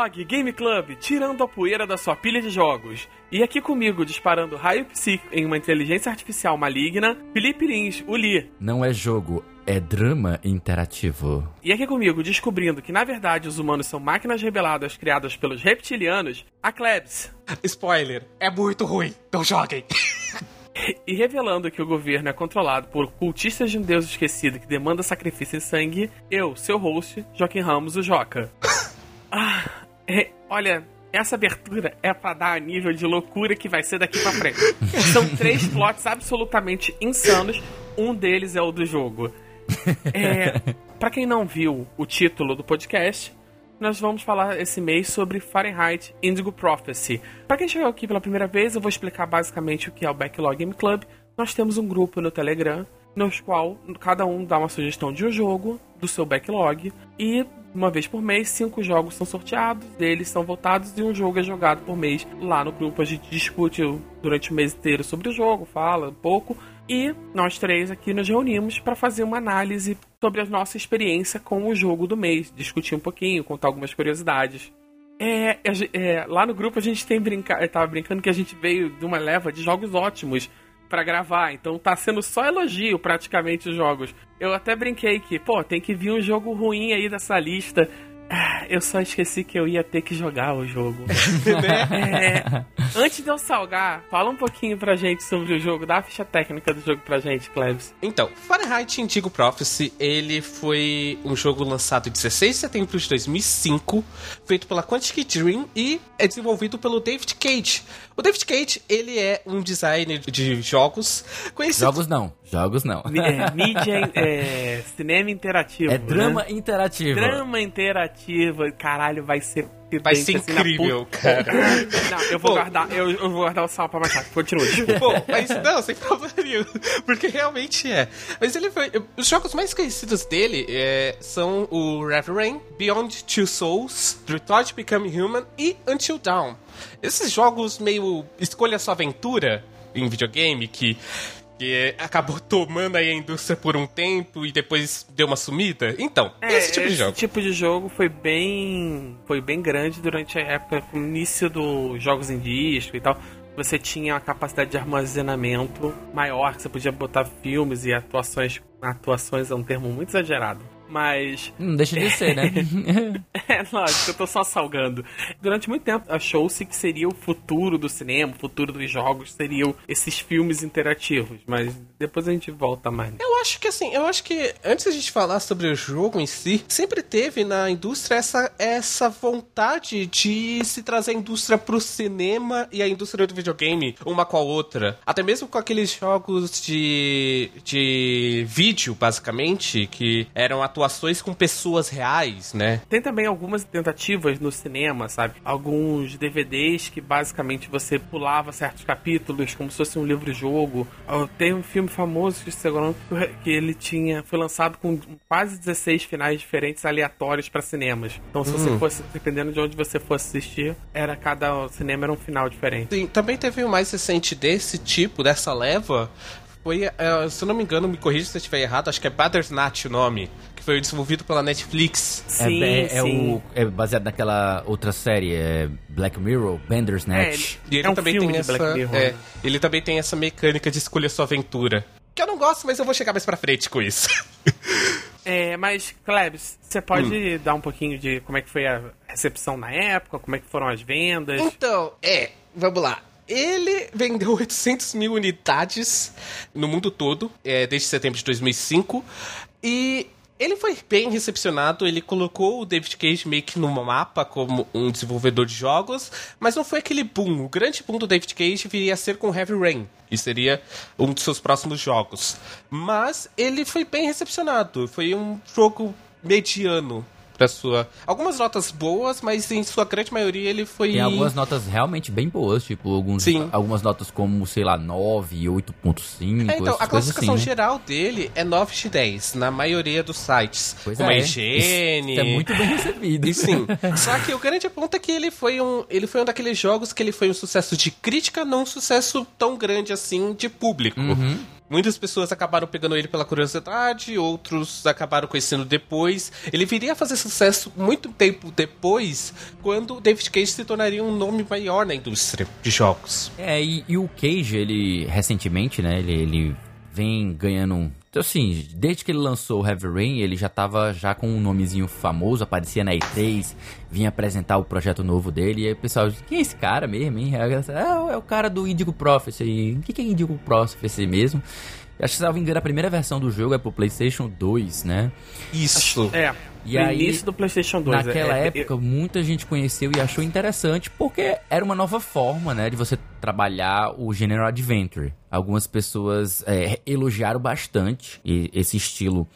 Backlog Game Club, tirando a poeira da sua pilha de jogos. E aqui comigo, disparando raio psíquico em uma inteligência artificial maligna, Felipe Lins, o Li. Não é jogo, é drama interativo. E aqui comigo, descobrindo que na verdade os humanos são máquinas rebeladas criadas pelos reptilianos, a Klebs. Spoiler, é muito ruim, não joguem. E revelando que o governo é controlado por cultistas de um deus esquecido que demanda sacrifício e sangue, eu, seu host, Joaquim Ramos, o Joca. ah, olha, essa abertura é pra dar a nível de loucura que vai ser daqui pra frente. São três plots absolutamente insanos, um deles é o do jogo. É, para quem não viu o título do podcast, nós vamos falar esse mês sobre Fahrenheit Indigo Prophecy. Para quem chegou aqui pela primeira vez, eu vou explicar basicamente o que é o Backlog Game Club. Nós temos um grupo no Telegram, no qual cada um dá uma sugestão de um jogo do seu backlog e uma vez por mês, cinco jogos são sorteados, eles são votados e um jogo é jogado por mês. Lá no grupo a gente discute durante o mês inteiro sobre o jogo, fala um pouco e nós três aqui nos reunimos para fazer uma análise sobre a nossa experiência com o jogo do mês, discutir um pouquinho, contar algumas curiosidades. É, é, é, lá no grupo a gente tem brincar, tava brincando que a gente veio de uma leva de jogos ótimos para gravar, então tá sendo só elogio praticamente os jogos. Eu até brinquei que, pô, tem que vir um jogo ruim aí dessa lista eu só esqueci que eu ia ter que jogar o jogo. Né? é, antes de eu salgar, fala um pouquinho pra gente sobre o jogo, dá a ficha técnica do jogo pra gente, Klebs. Então, Fahrenheit Indigo Prophecy, ele foi um jogo lançado em 16 de setembro de 2005, feito pela Quantic Dream e é desenvolvido pelo David Cage. O David Cage, ele é um designer de jogos conhecido... Jogos não, jogos não. É, mídia, é, cinema interativo. É drama né? interativo. Drama interativo, caralho, vai ser Vai ser assim, incrível, cara. Não, eu vou, Pô, guardar, eu, eu, vou guardar o sal pra mais tarde. Continua. Pô, mas não, sem problema nenhum. Porque realmente é. Mas ele foi. Os jogos mais conhecidos dele é, são o Reverend, Beyond Two Souls, Detroit Become Human e Until Dawn. Esses jogos meio escolha sua aventura em videogame que que acabou tomando aí a indústria por um tempo e depois deu uma sumida. Então, é, esse tipo esse de jogo. Esse tipo de jogo foi bem foi bem grande durante a época, no início dos jogos em disco e tal. Você tinha uma capacidade de armazenamento maior, que você podia botar filmes e atuações. Atuações é um termo muito exagerado mas. Não deixa de ser, né? é, lógico, eu tô só salgando. Durante muito tempo achou-se que seria o futuro do cinema, o futuro dos jogos seriam esses filmes interativos, mas depois a gente volta mais. Eu acho que assim, eu acho que antes a gente falar sobre o jogo em si, sempre teve na indústria essa, essa vontade de se trazer a indústria pro cinema e a indústria do videogame uma com a outra. Até mesmo com aqueles jogos de, de vídeo, basicamente, que eram atuações atuações com pessoas reais, né? Tem também algumas tentativas no cinema, sabe? Alguns DVDs que basicamente você pulava certos capítulos como se fosse um livro-jogo. Tem um filme famoso de segundo que ele tinha foi lançado com quase 16 finais diferentes aleatórios para cinemas. Então se hum. você fosse dependendo de onde você fosse assistir, era cada cinema era um final diferente. Sim, também teve o um mais recente desse tipo, dessa leva, foi, uh, se eu não me engano, me corrija se eu estiver errado, acho que é Bandersnatch o nome, que foi desenvolvido pela Netflix. Sim, é, é, é o, é baseado naquela outra série, é Black Mirror, Bandersnatch. É, e ele é um também tem essa, é, ele também tem essa mecânica de escolher sua aventura. Que eu não gosto, mas eu vou chegar mais pra frente com isso. É, mas, Klebs, você pode hum. dar um pouquinho de como é que foi a recepção na época, como é que foram as vendas? Então, é, vamos lá. Ele vendeu 800 mil unidades no mundo todo, é, desde setembro de 2005. E ele foi bem recepcionado, ele colocou o David Cage meio que no mapa como um desenvolvedor de jogos, mas não foi aquele boom. O grande boom do David Cage viria a ser com Heavy Rain, e seria um dos seus próximos jogos. Mas ele foi bem recepcionado, foi um jogo mediano pra sua. Algumas notas boas, mas em sua grande maioria ele foi. Tem algumas notas realmente bem boas, tipo, alguns, Sim. algumas notas como, sei lá, 9, 8.5. É, então, a classificação assim, né? geral dele é 9 de 10, na maioria dos sites. Pois como é. a IGN. Isso, é muito bem recebido. Sim. Só que o grande ponto é que ele foi um. Ele foi um daqueles jogos que ele foi um sucesso de crítica, não um sucesso tão grande assim de público. Uhum. Muitas pessoas acabaram pegando ele pela curiosidade, outros acabaram conhecendo depois. Ele viria a fazer sucesso muito tempo depois, quando David Cage se tornaria um nome maior na indústria de jogos. É, e, e o Cage, ele recentemente, né, ele, ele vem ganhando assim, desde que ele lançou o Heavy Rain, ele já tava já com um nomezinho famoso, aparecia na E3, vinha apresentar o projeto novo dele, e aí o pessoal disse, quem é esse cara mesmo, hein? É, é o cara do Indigo Prophecy. O que é Indigo Prophecy mesmo? Acho que, se não me engano, a primeira versão do jogo é pro PlayStation 2, né? Isso. É. E no aí, início do PlayStation 2. Naquela é, é época, é, muita gente conheceu e achou interessante porque era uma nova forma, né, de você trabalhar o gênero adventure. Algumas pessoas é, elogiaram bastante esse estilo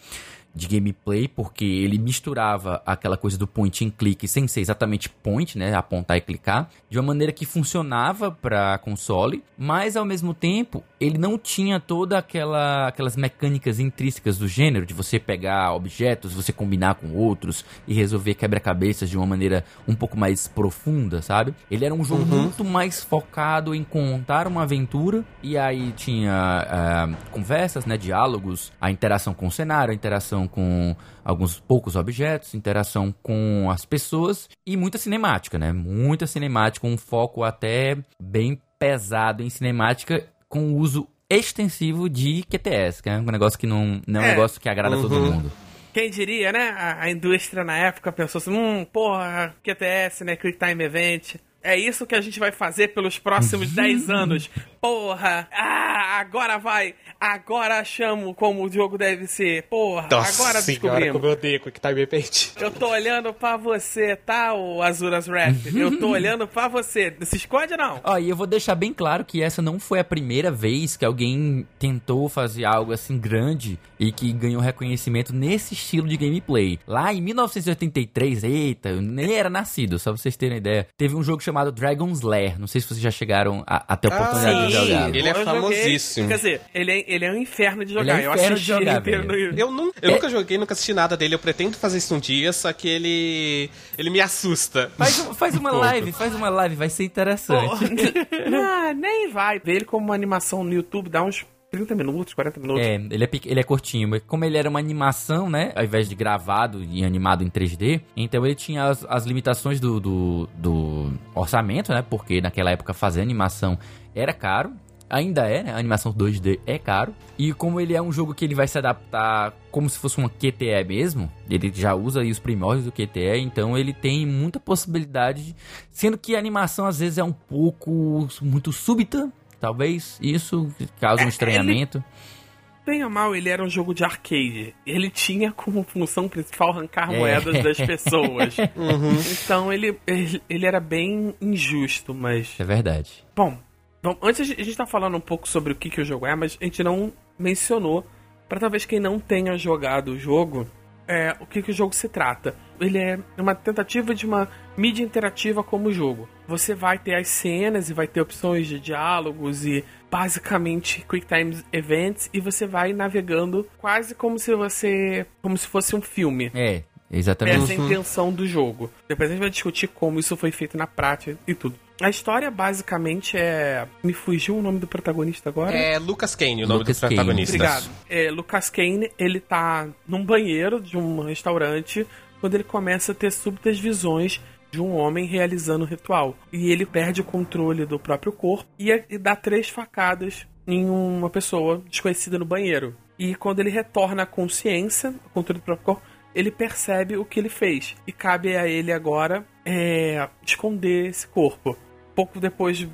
de gameplay, porque ele misturava aquela coisa do point and click sem ser exatamente point, né, apontar e clicar, de uma maneira que funcionava para console, mas ao mesmo tempo ele não tinha toda aquela aquelas mecânicas intrínsecas do gênero de você pegar objetos, você combinar com outros e resolver quebra-cabeças de uma maneira um pouco mais profunda, sabe? Ele era um jogo uhum. muito mais focado em contar uma aventura e aí tinha uh, conversas, né, diálogos, a interação com o cenário, a interação interação com alguns poucos objetos, interação com as pessoas e muita cinemática, né? Muita cinemática, um foco até bem pesado em cinemática com uso extensivo de QTS, que é um negócio que não, não é um é. negócio que agrada uhum. todo mundo. Quem diria, né? A, a, indústria na época pensou assim: hum, porra, QTS, né? Quick Time Event. É isso que a gente vai fazer pelos próximos 10 anos. Porra! Ah, agora vai! Agora chamo como o jogo deve ser. Porra, Nossa agora descobrimos. como eu odeio Quick Time Event. Eu tô olhando pra você, tá, o Azuras Rap? eu tô olhando pra você. Não se esconde, não. Ó, e eu vou deixar bem claro que essa não foi a primeira vez que alguém tentou fazer algo assim grande e que ganhou reconhecimento nesse estilo de gameplay. Lá em 1983, eita, eu nem era nascido, só pra vocês terem ideia. Teve um jogo chamado Dragon's Lair. Não sei se vocês já chegaram a, a ter a oportunidade ah, de jogar. Ele é famosíssimo. Quer dizer, ele é, ele é um inferno de jogar. É um inferno eu de jogar, no... Eu, não, eu é... nunca joguei, nunca assisti nada dele. Eu pretendo fazer isso um dia, só que ele. ele me assusta. Faz, faz uma live, faz uma live, vai ser interessante. ah, nem vai. Ver ele como uma animação no YouTube dá uns 30 minutos, 40 minutos. É, ele é, ele é curtinho, mas como ele era uma animação, né? Ao invés de gravado e animado em 3D, então ele tinha as, as limitações do, do, do, orçamento, né? Porque naquela época fazer animação era caro ainda é, né? A animação 2D é caro. E como ele é um jogo que ele vai se adaptar como se fosse uma QTE mesmo, ele já usa aí os primórdios do QTE, então ele tem muita possibilidade, sendo que a animação às vezes é um pouco muito súbita, talvez isso causa um é, estranhamento. Ele... Bem ou mal, ele era um jogo de arcade. Ele tinha como função principal arrancar é. moedas das pessoas. uhum. Então ele, ele, ele era bem injusto, mas. É verdade. Bom, Bom, antes a gente tá falando um pouco sobre o que, que o jogo é, mas a gente não mencionou, para talvez quem não tenha jogado o jogo, é, o que, que o jogo se trata. Ele é uma tentativa de uma mídia interativa como jogo. Você vai ter as cenas e vai ter opções de diálogos e basicamente quick time events e você vai navegando quase como se você como se fosse um filme. É, exatamente. Essa é a intenção do jogo. Depois a gente vai discutir como isso foi feito na prática e tudo. A história basicamente é. Me fugiu o nome do protagonista agora? É Lucas Kane, o nome Lucas do protagonista. Obrigado. É, Lucas Kane, ele tá num banheiro de um restaurante quando ele começa a ter súbitas visões de um homem realizando o ritual. E ele perde o controle do próprio corpo e, dá três facadas em uma pessoa desconhecida no banheiro. E quando ele retorna à consciência, o controle do próprio corpo, ele percebe o que ele fez. E cabe a ele agora é, esconder esse corpo. Pouco depois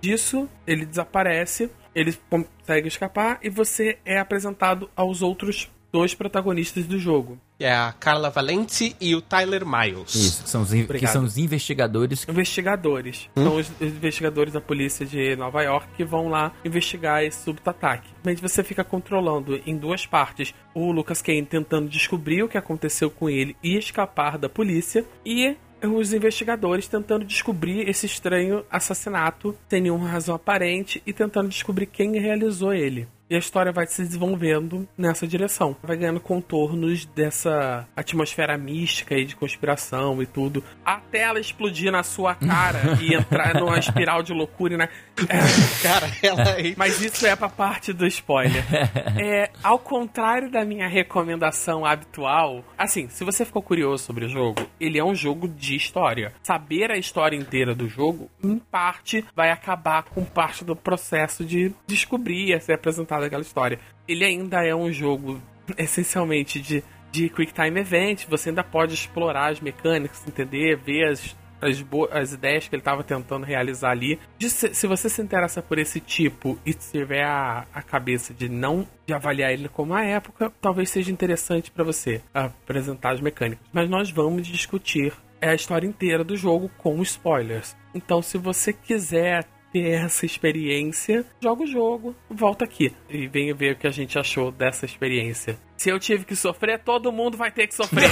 disso, ele desaparece, ele consegue escapar e você é apresentado aos outros dois protagonistas do jogo. É a Carla Valente e o Tyler Miles. Isso, são os que são os investigadores. Investigadores. Hum? São os investigadores da polícia de Nova York que vão lá investigar esse súbito ataque. Mas você fica controlando em duas partes o Lucas Kane tentando descobrir o que aconteceu com ele e escapar da polícia. E os investigadores tentando descobrir esse estranho assassinato sem nenhuma razão aparente e tentando descobrir quem realizou ele. E a história vai se desenvolvendo nessa direção. Vai ganhando contornos dessa atmosfera mística e de conspiração e tudo, até ela explodir na sua cara e entrar numa espiral de loucura. E na... é, cara, ela. É Mas isso é pra parte do spoiler. É, ao contrário da minha recomendação habitual, assim, se você ficou curioso sobre o jogo, ele é um jogo de história. Saber a história inteira do jogo, em parte, vai acabar com parte do processo de descobrir ser apresentada aquela história. Ele ainda é um jogo essencialmente de, de Quick Time Event, você ainda pode explorar as mecânicas, entender, ver as as, as ideias que ele estava tentando realizar ali. Se, se, você se interessa por esse tipo e tiver a, a cabeça de não de avaliar ele como a época, talvez seja interessante para você apresentar as mecânicas. Mas nós vamos discutir a história inteira do jogo com spoilers. Então, se você quiser ter essa experiência, joga o jogo, volta aqui e venha ver o que a gente achou dessa experiência. Se eu tive que sofrer, todo mundo vai ter que sofrer.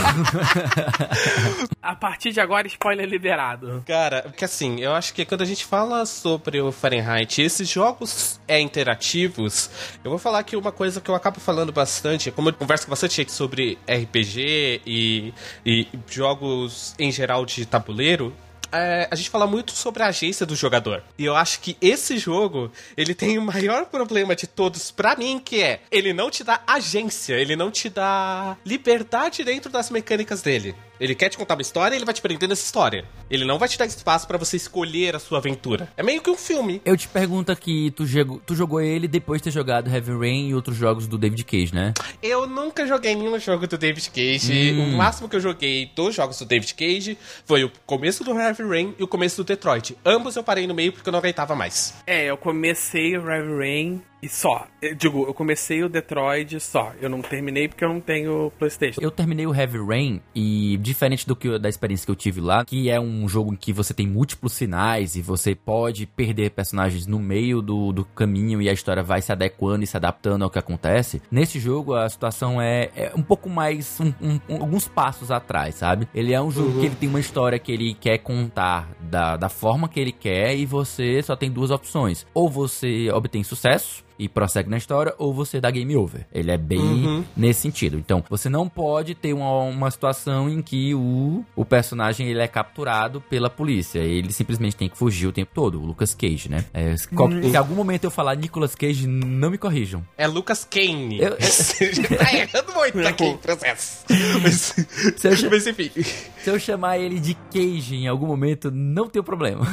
a partir de agora, spoiler liberado. Cara, porque assim, eu acho que quando a gente fala sobre o Fahrenheit, esses jogos é interativos, eu vou falar aqui uma coisa que eu acabo falando bastante, como eu converso bastante sobre RPG e, e jogos em geral de tabuleiro, é, a gente fala muito sobre a agência do jogador. E eu acho que esse jogo, ele tem o maior problema de todos para mim, que é, ele não te dá agência, ele não te dá liberdade dentro das mecânicas dele. Ele quer te contar uma história e ele vai te prender nessa história. Ele não vai te dar espaço para você escolher a sua aventura. É meio que um filme. Eu te pergunto aqui, tu, jogou, tu jogou ele depois de ter jogado Heavy Rain e outros jogos do David Cage, né? Eu nunca joguei nenhum jogo do David Cage. Hum. O máximo que eu joguei dos jogos do David Cage foi o começo do Heavy Rain e o começo do Detroit. Ambos eu parei no meio porque eu não aguentava mais. É, eu comecei o Heavy Rain e só. Eu digo, eu comecei o Detroit só. Eu não terminei porque eu não tenho PlayStation. Eu terminei o Heavy Rain e, diferente do que da experiência que eu tive lá, que é um jogo em que você tem múltiplos sinais e você pode perder personagens no meio do, do caminho e a história vai se adequando e se adaptando ao que acontece. Nesse jogo, a situação é, é um pouco mais. Um, um, alguns passos atrás, sabe? Ele é um jogo uhum. que ele tem uma história que ele quer contar da, da forma que ele quer e você só tem duas opções. Ou você obtém sucesso e prossegue na história, ou você dá game over. Ele é bem uhum. nesse sentido. Então, você não pode ter uma, uma situação em que o, o personagem ele é capturado pela polícia. Ele simplesmente tem que fugir o tempo todo. O Lucas Cage, né? É, qual, uhum. Se em algum momento eu falar Nicolas Cage, não me corrijam. É Lucas Kane. Eu, eu... tá errando muito aqui em processo. Mas, se eu, mas enfim. Se eu chamar ele de Cage em algum momento, não tem problema.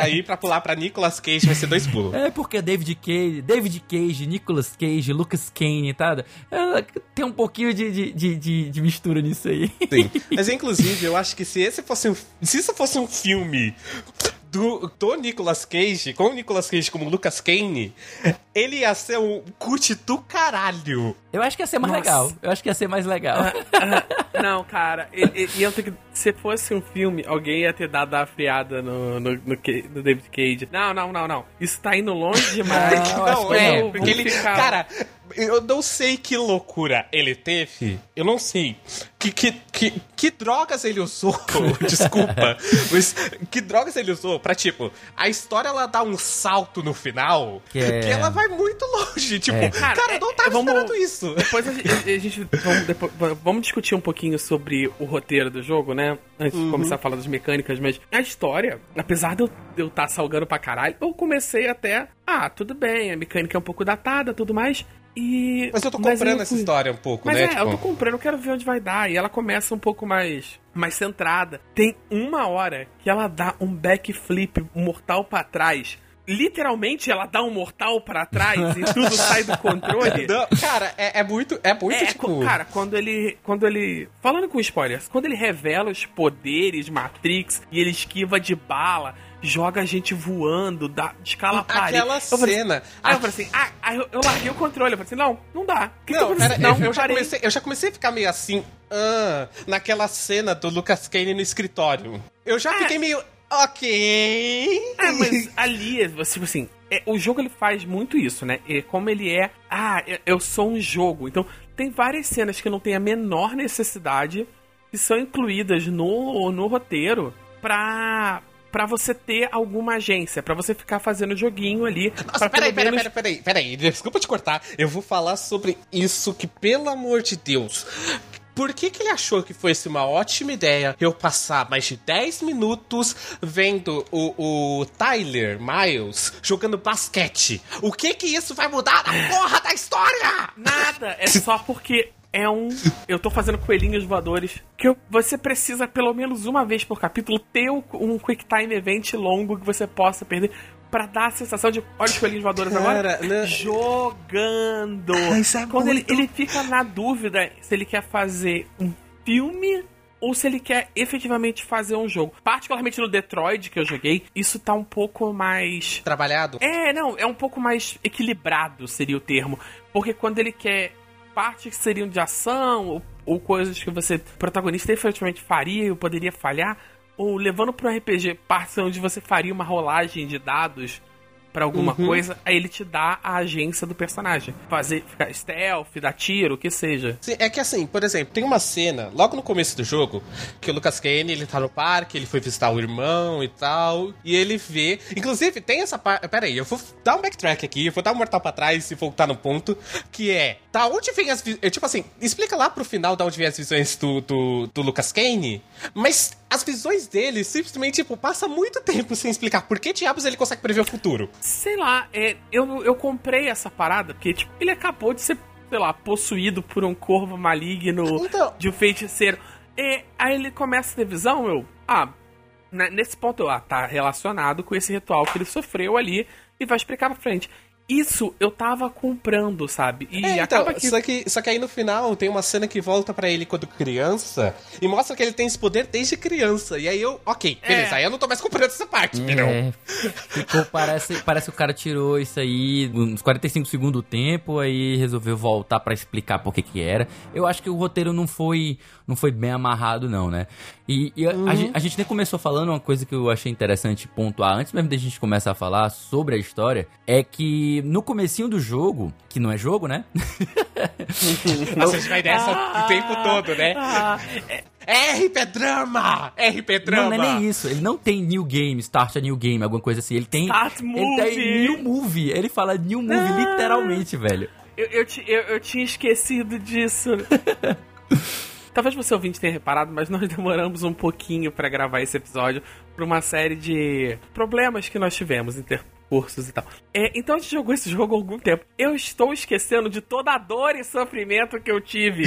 Aí, pra pular pra Nicolas Cage, vai ser dois pulos. É porque David Cage... David David Cage, Nicolas Cage, Lucas Kane, tá? Tem um pouquinho de, de, de, de, mistura nisso aí. Sim. Mas inclusive, eu acho que se esse fosse um. Se isso fosse um filme do, do Nicolas Cage, com o Nicolas Cage como Lucas Kane, ele ia ser um cut do caralho. Eu acho que ia ser mais Nossa. legal. Eu acho que ia ser mais legal. Uh, uh, não, cara, ia ter que. Se fosse um filme, alguém ia ter dado a friada no, no, no, no, David Cage. Não, não, não, não. Isso tá indo longe demais. Não, não é, porque ele. Ficar... Cara, eu não sei que loucura ele teve. Eu não sei. Que, que, que, que drogas ele usou? Desculpa. Mas que drogas ele usou pra, tipo, a história ela dá um salto no final que, é... que ela vai muito longe. Tipo, é. cara, cara, eu não tava vamos, esperando isso. Depois a gente, a gente vamos, depois, vamos, discutir um pouquinho sobre o roteiro do jogo, né? Antes uhum. de começar a falar das mecânicas, mas a história, apesar de eu estar tá salgando pra caralho, eu comecei até. Ah, tudo bem, a mecânica é um pouco datada tudo mais. E... Mas eu tô comprando essa história um pouco, mas né? É, tipo... eu tô comprando, eu quero ver onde vai dar. E ela começa um pouco mais, mais centrada. Tem uma hora que ela dá um backflip mortal para trás literalmente ela dá um mortal para trás e tudo sai do controle. Não, cara, é, é, muito, é muito é, tipo... Cara, quando ele, quando ele, falando com spoilers, quando ele revela os poderes Matrix e ele esquiva de bala, joga a gente voando, dá, escala a parede. Aquela eu cena. Assim, aí eu falei assim, ah, eu, eu, larguei o controle. Eu falei assim, não, não dá. Que não, que era, não, eu, já comecei, eu já comecei a ficar meio assim, ah, naquela cena do Lucas Kane no escritório. Eu já é. fiquei meio, ok. É, mas ali, tipo assim, é, o jogo ele faz muito isso, né? E como ele é, ah, eu sou um jogo. Então, tem várias cenas que não tem a menor necessidade que são incluídas no, no roteiro pra para você ter alguma agência, para você ficar fazendo joguinho ali. Nossa, peraí, peraí, menos... peraí, peraí, peraí, desculpa te cortar. Eu vou falar sobre isso que, pelo amor de Deus, por que, que ele achou que fosse uma ótima ideia eu passar mais de 10 minutos vendo o, o Tyler Miles jogando basquete? O que que isso vai mudar na porra da história? Nada, é só porque é um. Eu tô fazendo coelhinhos voadores. Que eu, você precisa, pelo menos uma vez por capítulo, ter um Quick Time Event longo que você possa perder para dar a sensação de olha os coelhinhos voadores Cara, agora né? jogando. é Quando ele, ele fica na dúvida se ele quer fazer um filme ou se ele quer efetivamente fazer um jogo. Particularmente no Detroit que eu joguei, isso tá um pouco mais trabalhado. É, não, é um pouco mais equilibrado seria o termo, porque quando ele quer partes que seriam de ação ou, ou coisas que você protagonista efetivamente faria e poderia falhar, ou levando para um RPG partes onde você faria uma rolagem de dados para alguma uhum. coisa, aí ele te dá a agência do personagem. Fazer, ficar stealth, dar tiro, o que seja. Sim, é que assim, por exemplo, tem uma cena, logo no começo do jogo, que o Lucas Kane, ele tá no parque, ele foi visitar o irmão e tal, e ele vê... Inclusive, tem essa parte... Pera aí, eu vou dar um backtrack aqui, eu vou dar um mortal pra trás e voltar no ponto, que é... Tá, onde vem as... Tipo assim, explica lá pro final da onde vem as visões do, do, do Lucas Kane, mas as visões dele simplesmente, tipo, passa muito tempo sem explicar por que diabos ele consegue prever o futuro. Sei lá, é, eu, eu comprei essa parada porque, tipo, ele acabou de ser, sei lá, possuído por um corvo maligno então... de um feiticeiro. E aí ele começa a ter visão, eu. Ah, nesse ponto, eu, ah, tá relacionado com esse ritual que ele sofreu ali e vai explicar pra frente. Isso eu tava comprando, sabe? E é, então, acaba que... Só, que. Só que aí no final tem uma cena que volta para ele quando criança e mostra que ele tem esse poder desde criança. E aí eu, ok, é. beleza, é. aí eu não tô mais comprando essa parte, é. Ficou, parece, parece que o cara tirou isso aí uns 45 segundos do tempo, aí resolveu voltar para explicar por que que era. Eu acho que o roteiro não foi, não foi bem amarrado, não, né? E, e uhum. a, a, gente nem começou falando uma coisa que eu achei interessante pontuar antes mesmo da gente começar a falar sobre a história, é que no comecinho do jogo, que não é jogo, né? Nossa, a gente vai dessa ah, o tempo todo, né? Ah, é RP Drama! RP Drama! Não, não é nem isso. Ele não tem New Game, Start a New Game, alguma coisa assim. Ele tem. Start ele Movie! tem New Movie. Ele fala New Movie ah, literalmente, velho. Eu, eu, eu, eu tinha esquecido disso. Talvez você ouvinte tenha reparado, mas nós demoramos um pouquinho para gravar esse episódio por uma série de problemas que nós tivemos em ter cursos e tal. É, então a gente jogou esse jogo há algum tempo. Eu estou esquecendo de toda a dor e sofrimento que eu tive.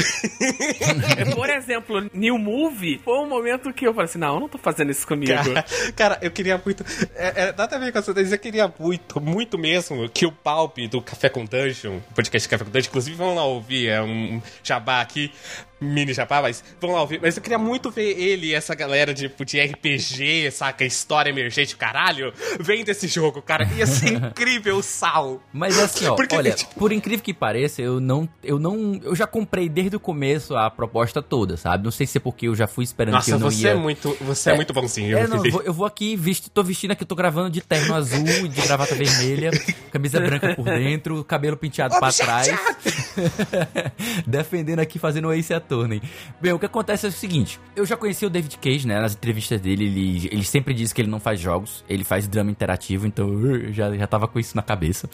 Por exemplo, New Movie foi um momento que eu falei assim: não, eu não tô fazendo isso comigo. Cara, cara eu queria muito. É, é, nada a ver com essa eu queria muito, muito mesmo que o Palp do Café com Dungeon, podcast Café com Dungeon, inclusive vão lá ouvir, é um jabá aqui mini jabá, mas vamos lá ouvir. Mas eu queria muito ver ele e essa galera de, de RPG, saca? História emergente, caralho, vem desse jogo, cara. Ia ser incrível o sal. Mas assim, ó, Porque, olha, tipo... por incrível que pareça, eu não, eu não. Eu já comprei desde o começo a proposta toda, sabe? Não sei se é porque eu já fui esperando Nossa, que eu não você ia. É muito, você é, é muito bonzinho. É, não, eu vou aqui, visto, tô vestindo aqui, tô gravando de terno azul e de gravata vermelha, camisa branca por dentro, cabelo penteado para trás. defendendo aqui, fazendo o Ace Attorney. Bem, o que acontece é o seguinte: eu já conheci o David Cage, né? Nas entrevistas dele, ele, ele sempre diz que ele não faz jogos, ele faz drama interativo, então eu já, já tava com isso na cabeça.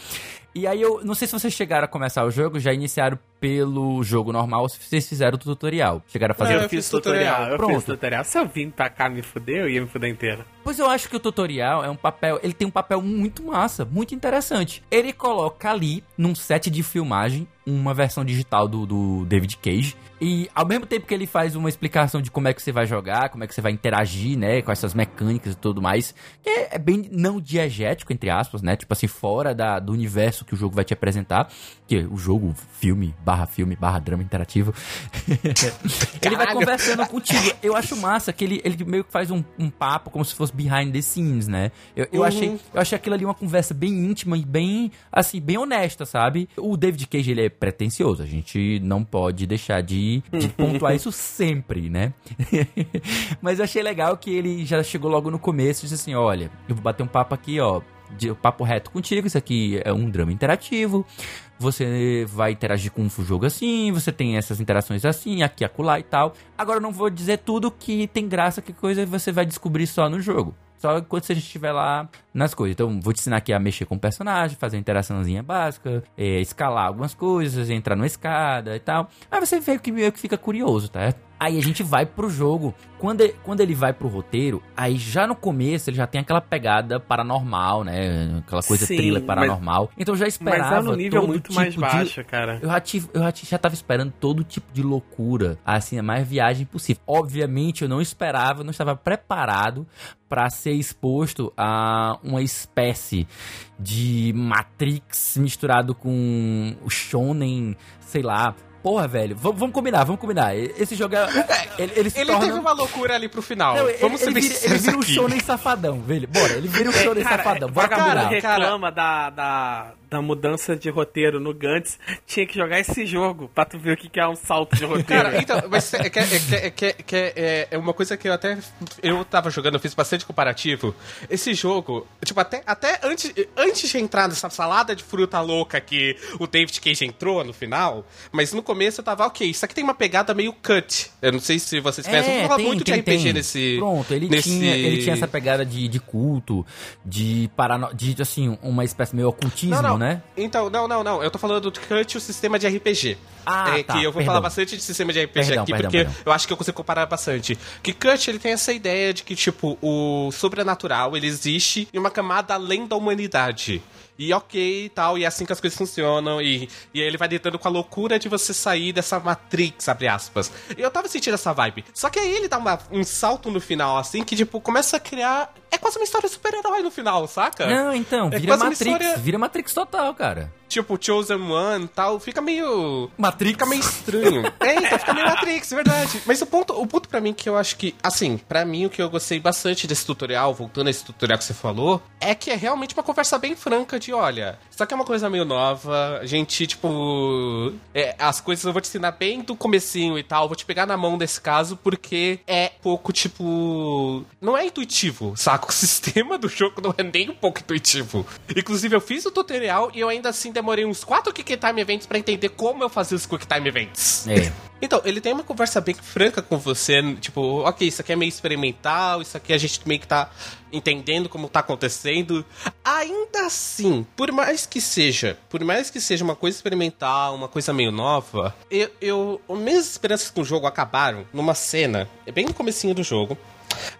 E aí eu não sei se vocês chegaram a começar o jogo, já iniciaram pelo jogo normal ou se vocês fizeram o tutorial. Chegaram a fazer não, eu fiz tutorial. Eu Pronto. fiz tutorial. Se eu vim pra cá me fuder, eu ia me fuder inteira. Pois eu acho que o tutorial é um papel, ele tem um papel muito massa, muito interessante. Ele coloca ali num set de filmagem uma versão digital do, do David Cage e ao mesmo tempo que ele faz uma explicação de como é que você vai jogar, como é que você vai interagir, né, com essas mecânicas e tudo mais, que é, é bem não diegético, entre aspas, né, tipo assim, fora da, do universo que o jogo vai te apresentar, que é o jogo, filme, barra filme, barra drama interativo. ele vai conversando contigo. Eu acho massa que ele, ele meio que faz um, um papo como se fosse behind the scenes, né, eu, eu, uhum. achei, eu achei aquilo ali uma conversa bem íntima e bem, assim, bem honesta, sabe? O David Cage, ele é pretencioso, a gente não pode deixar de de, pontuar isso sempre, né? Mas eu achei legal que ele já chegou logo no começo e disse assim: olha, eu vou bater um papo aqui, ó. De papo reto contigo, isso aqui é um drama interativo. Você vai interagir com um jogo assim, você tem essas interações assim, aqui, acolá e tal. Agora eu não vou dizer tudo que tem graça, que coisa você vai descobrir só no jogo. Só enquanto a gente estiver lá nas coisas. Então, vou te ensinar aqui a mexer com o personagem, fazer uma interaçãozinha básica, é, escalar algumas coisas, entrar numa escada e tal. Aí você vê que meio que fica curioso, tá? Aí a gente vai pro jogo. Quando ele, quando ele vai pro roteiro, aí já no começo ele já tem aquela pegada paranormal, né? Aquela coisa Sim, thriller paranormal. então eu já esperava. Mas é no nível muito tipo mais de- baixo, cara. eu já, tive- eu já, já tava esperando todo tipo de loucura, assim, a mais viagem possível. Obviamente, eu não esperava, eu não estava preparado para ser exposto a uma espécie de Matrix misturado com o Shonen, sei lá. Porra, velho, vamos, vamos combinar, vamos combinar. Esse jogo é. Ele, ele se Ele torna... teve uma loucura ali pro final. Não, ele, Vamos ser ele bem vira, ele vira um shonen safadão, velho. Bora, ele vira um shonen Cara, safadão. Bora vagabundo combinar. cara. reclama da, da, da mudança de roteiro no Gantz. Tinha que jogar esse jogo pra tu ver o que que é um salto de roteiro. Cara, então, mas é que, é, que, é, que, é, que é, é uma coisa que eu até. Eu tava jogando, eu fiz bastante comparativo. Esse jogo, tipo, até, até antes, antes de entrar nessa salada de fruta louca que o David Cage entrou no final, mas no começo eu tava, ok, isso aqui tem uma pegada meio cut. Eu não sei se vocês conhecem. eu vou falar tem, muito tem, de RPG tem. nesse. Pronto, ele, nesse... tinha, ele tinha essa pegada de, de culto, de, parano... de, assim, uma espécie meio ocultismo, Não, não. Né? Então, não, não, não. Eu tô falando do Cut, o sistema de RPG. Ah, é, tá, Que eu vou perdão. falar bastante de sistema de RPG Perdão, aqui, perdão, porque eu acho que eu consigo comparar bastante. Que Cut, ele tem essa ideia de que, tipo, o sobrenatural, ele existe em uma camada além da humanidade. E ok e tal, e é assim que as coisas funcionam. E, e aí ele vai lidando com a loucura de você sair dessa Matrix, abre aspas. E eu tava sentindo essa vibe. Só que aí ele dá uma- um salto no final, assim, que, tipo, começa a criar. É quase uma história super-herói no final, saca? Não, então, É vira uma Matrix. história- Vira Matrix total, cara. tipo Chosen One e tal, fica meio. Matrix. Fica meio estranho. é, então fica meio Matrix, verdade. Mas o ponto, o ponto pra mim que eu acho que, assim, pra mim o que eu gostei bastante desse tutorial, voltando a esse tutorial que você falou, é que é realmente uma conversa bem franca de, olha, isso aqui é uma coisa meio nova, a gente, tipo, é, as coisas eu vou te ensinar bem do comecinho e tal, vou te pegar na mão desse caso, porque é pouco, tipo, não é intuitivo, saca? O sistema do jogo não é nem um pouco intuitivo. Inclusive, eu fiz o tutorial e eu ainda assim demorei uns 4 Quick Time Events pra entender como eu fazia os Quick Time Events. É. Então, ele tem uma conversa bem franca com você, tipo, ok, isso aqui é meio experimental, isso aqui a gente meio que tá entendendo como tá acontecendo. Ainda assim, por mais que seja, por mais que seja uma coisa experimental, uma coisa meio nova, eu, eu minhas esperanças com o jogo acabaram numa cena, é bem no comecinho do jogo,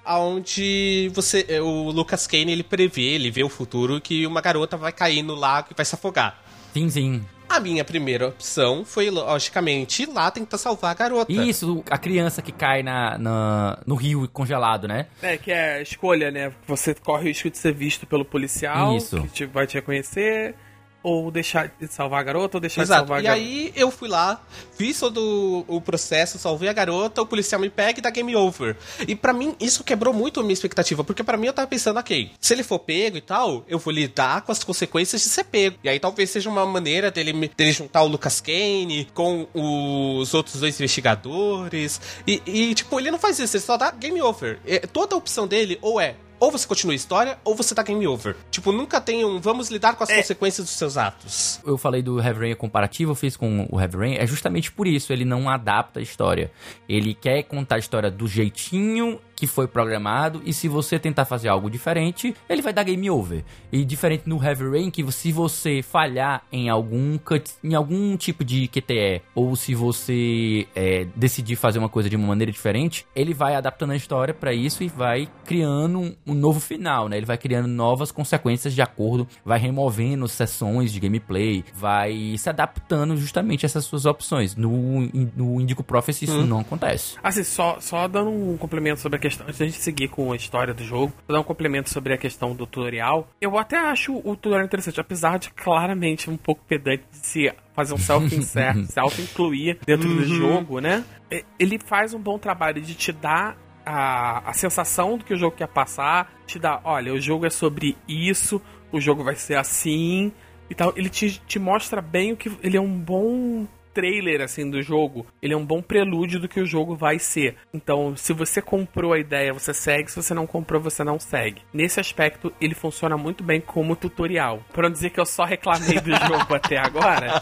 aonde você, eh, o Lucas Kane, ele prevê, ele vê o futuro que uma garota vai cair no lago e vai se afogar. Sim, sim. A minha primeira opção foi, logicamente, ir lá tentar salvar a garota. Isso, a criança que cai na, na- no rio congelado, né? É, que é a escolha, né? Você corre o risco de ser visto pelo policial, Isso. que te- vai te reconhecer, ou deixar de salvar a garota, ou deixar Exato. de salvar a E garota. aí eu fui lá, fiz todo o processo, salvei a garota, o policial me pega e dá game over. E pra mim isso quebrou muito a minha expectativa, porque pra mim eu tava pensando, ok, se ele for pego e tal, eu vou lidar com as consequências de ser pego. E aí talvez seja uma maneira dele, dele juntar o Lucas Kane com os outros dois investigadores. E, e, tipo, ele não faz isso, ele só dá game over. É, toda a opção dele ou é ou você continua a história, ou você dá game over. Tipo, nunca tem um vamos lidar com as consequências dos seus atos. Eu falei do Heavy Rain comparativo, eu fiz com o Heavy Rain, é justamente por isso, ele não adapta a história. Ele quer contar a história do jeitinho que foi programado, e se você tentar fazer algo diferente, ele vai dar game over. E diferente no Heavy Rain, que se você falhar em algum cut, em algum tipo de QTE, ou se você é, decidir fazer uma coisa de uma maneira diferente, ele vai adaptando a história pra isso e vai criando um, um novo final, né? Ele vai criando novas consequências de acordo, vai removendo sessões de gameplay, vai se adaptando justamente a essas suas opções. No, no Indigo Prophecy isso não acontece. Assim, só, só dando um complemento sobre a questão, antes da gente seguir com a história do jogo, vou dar um complemento sobre a questão do tutorial. Eu até acho o tutorial interessante, apesar de claramente um pouco pedante de se fazer um self-insert, se auto-incluir dentro do jogo, né? Ele faz um bom trabalho de te dar a, a sensação do que o jogo quer passar, te dá, olha, o jogo é sobre isso, o jogo vai ser assim e tal. Ele te, te mostra bem o que. Ele é um bom trailer assim do jogo, ele é um bom prelúdio do que o jogo vai ser. Então, se você comprou a ideia, você segue, se você não comprou, você não segue. Nesse aspecto, ele funciona muito bem como tutorial. Pra não dizer que eu só reclamei do jogo até agora,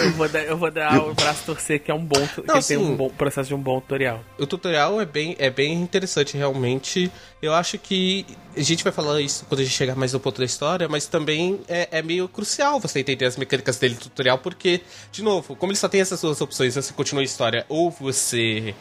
eu vou dar, eu vou dar o braço torcer que é um bom, não, que tem um bom processo de um bom tutorial. O tutorial é bem, é bem interessante realmente. Eu acho que a gente vai falar isso quando a gente chegar mais no ponto da história, mas também é, é meio crucial você entender as mecânicas dele do tutorial, porque, de novo, como ele só tem essas duas opções, você continua a história ou você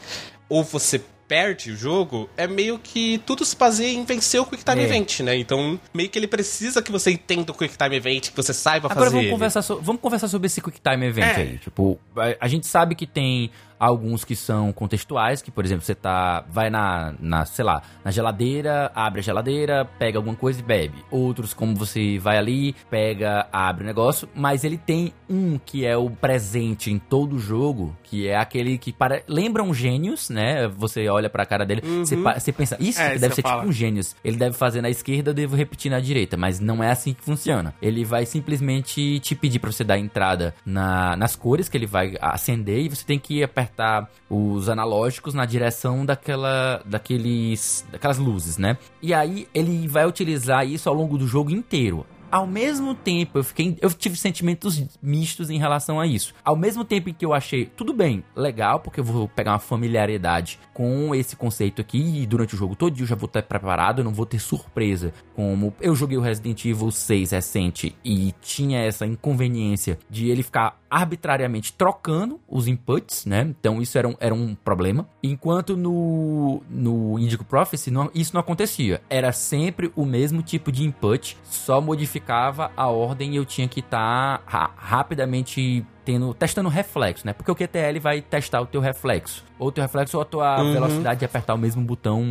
ou você perde o jogo, é meio que tudo se baseia em vencer o Quick Time é. Event, né? Então, meio que ele precisa que você entenda o Quick Time Event, que você saiba Agora fazer. Vamos conversar, so, vamos conversar sobre esse Quick Time Event é. aí. Tipo, a, a, gente sabe que tem alguns que são contextuais, que, por exemplo, você tá. Vai na, na, sei lá, na geladeira, abre a geladeira, pega alguma coisa e bebe. Outros, como você vai ali, pega, abre o negócio, mas ele tem um que é o presente em todo o jogo, que é aquele que para, lembram gênios, né? Você olha pra cara dele, uhum. você, você pensa, isso é, deve ser fala. tipo um gênios. Ele deve fazer na esquerda, eu devo repetir na direita, mas não é assim que funciona. Ele vai simplesmente te pedir pra você dar entrada na, nas cores que ele vai acender e você tem que apertar apertar os analógicos na direção daquela, daqueles, daquelas luzes, né? E aí ele vai utilizar isso ao longo do jogo inteiro ao mesmo tempo, eu fiquei. Eu tive sentimentos mistos em relação a isso. Ao mesmo tempo em que eu achei, tudo bem, legal, porque eu vou pegar uma familiaridade com esse conceito aqui e durante o jogo todo eu já vou estar preparado, eu não vou ter surpresa. Como eu joguei o Resident Evil 6 recente e tinha essa inconveniência de ele ficar arbitrariamente trocando os inputs, né? Então isso era um, era um problema. Enquanto no, no Indigo Prophecy não, isso não acontecia. Era sempre o mesmo tipo de input, só modificava a ordem e eu tinha que estar tá ra rapidamente tendo, testando reflexo, né? Porque o QTL vai testar o teu reflexo. Ou teu reflexo ou a tua uhum. velocidade de apertar o mesmo botão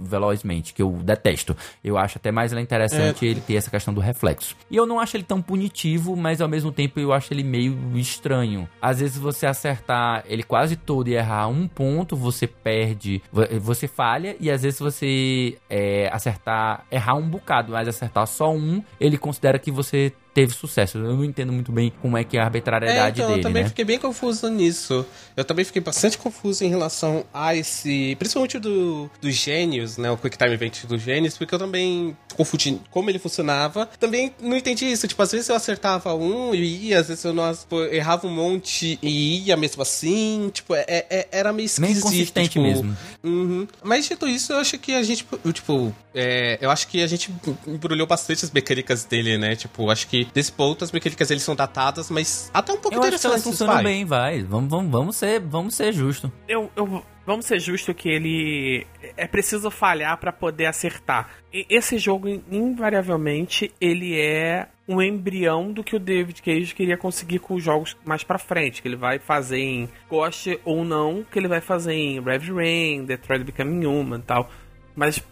velozmente, que eu detesto. Eu acho até mais interessante é. ele ter essa questão do reflexo. E eu não acho ele tão punitivo, mas ao mesmo tempo eu acho ele meio estranho. Às vezes você acertar ele quase todo e errar um ponto, você perde, você falha, e às vezes você é, acertar, errar um bocado, mas acertar só um, ele considera que você teve sucesso. Eu não entendo muito bem como é que é a arbitrariedade é, então, dele. Eu também né? fiquei bem confuso nisso. Eu também fiquei bastante confuso em relação a esse. Principalmente do, dos gênios, né? O Quick Time Event dos gênios, porque eu também confundi como ele funcionava. Também não entendi isso. Tipo, às vezes eu acertava um e ia, às vezes eu não, tipo, errava um monte e ia mesmo assim. Tipo, é, é era meio esquisito. Meio consistente tipo, mesmo. Uhum. Mas dito isso, eu acho que a gente, tipo, é, eu acho que a gente embrulhou bastante as mecânicas dele, né? Tipo, acho que desse ponto as mecânicas eles são datadas, mas até um pouco eu interessantes. Acho que elas funcionam vai. bem, vai. Vamos, vamos, vamos ser, vamos ser justo. Eu, eu vamos ser justo que ele é preciso falhar para poder acertar. E esse jogo invariavelmente ele é um embrião do que o David Cage queria conseguir com os jogos mais para frente, que ele vai fazer em goste ou não, que ele vai fazer em Red Rain, Detroit Become Human, tal. Mas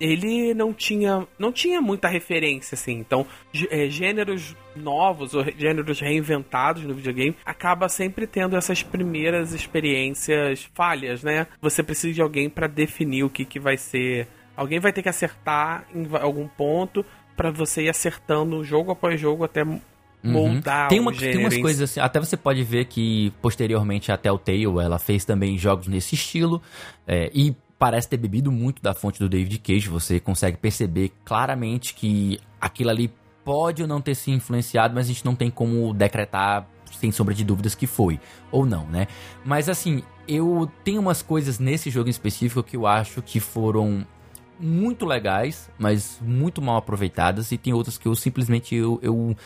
ele não tinha não tinha muita referência assim então é, gêneros novos ou gêneros reinventados no videogame acaba sempre tendo essas primeiras experiências falhas né você precisa de alguém para definir o que, que vai ser alguém vai ter que acertar em algum ponto para você ir acertando jogo após jogo até uhum. moldar uhum. tem, uma, tem umas coisas assim, até você pode ver que posteriormente a Telltale ela fez também jogos nesse estilo é, e parece ter bebido muito da fonte do David Cage. Você consegue perceber claramente que aquilo ali pode ou não ter se influenciado, mas a gente não tem como decretar sem sombra de dúvidas que foi ou não, né? Mas assim, eu tenho umas coisas nesse jogo em específico que eu acho que foram muito legais, mas muito mal aproveitadas, e tem outras que eu simplesmente eu, eu,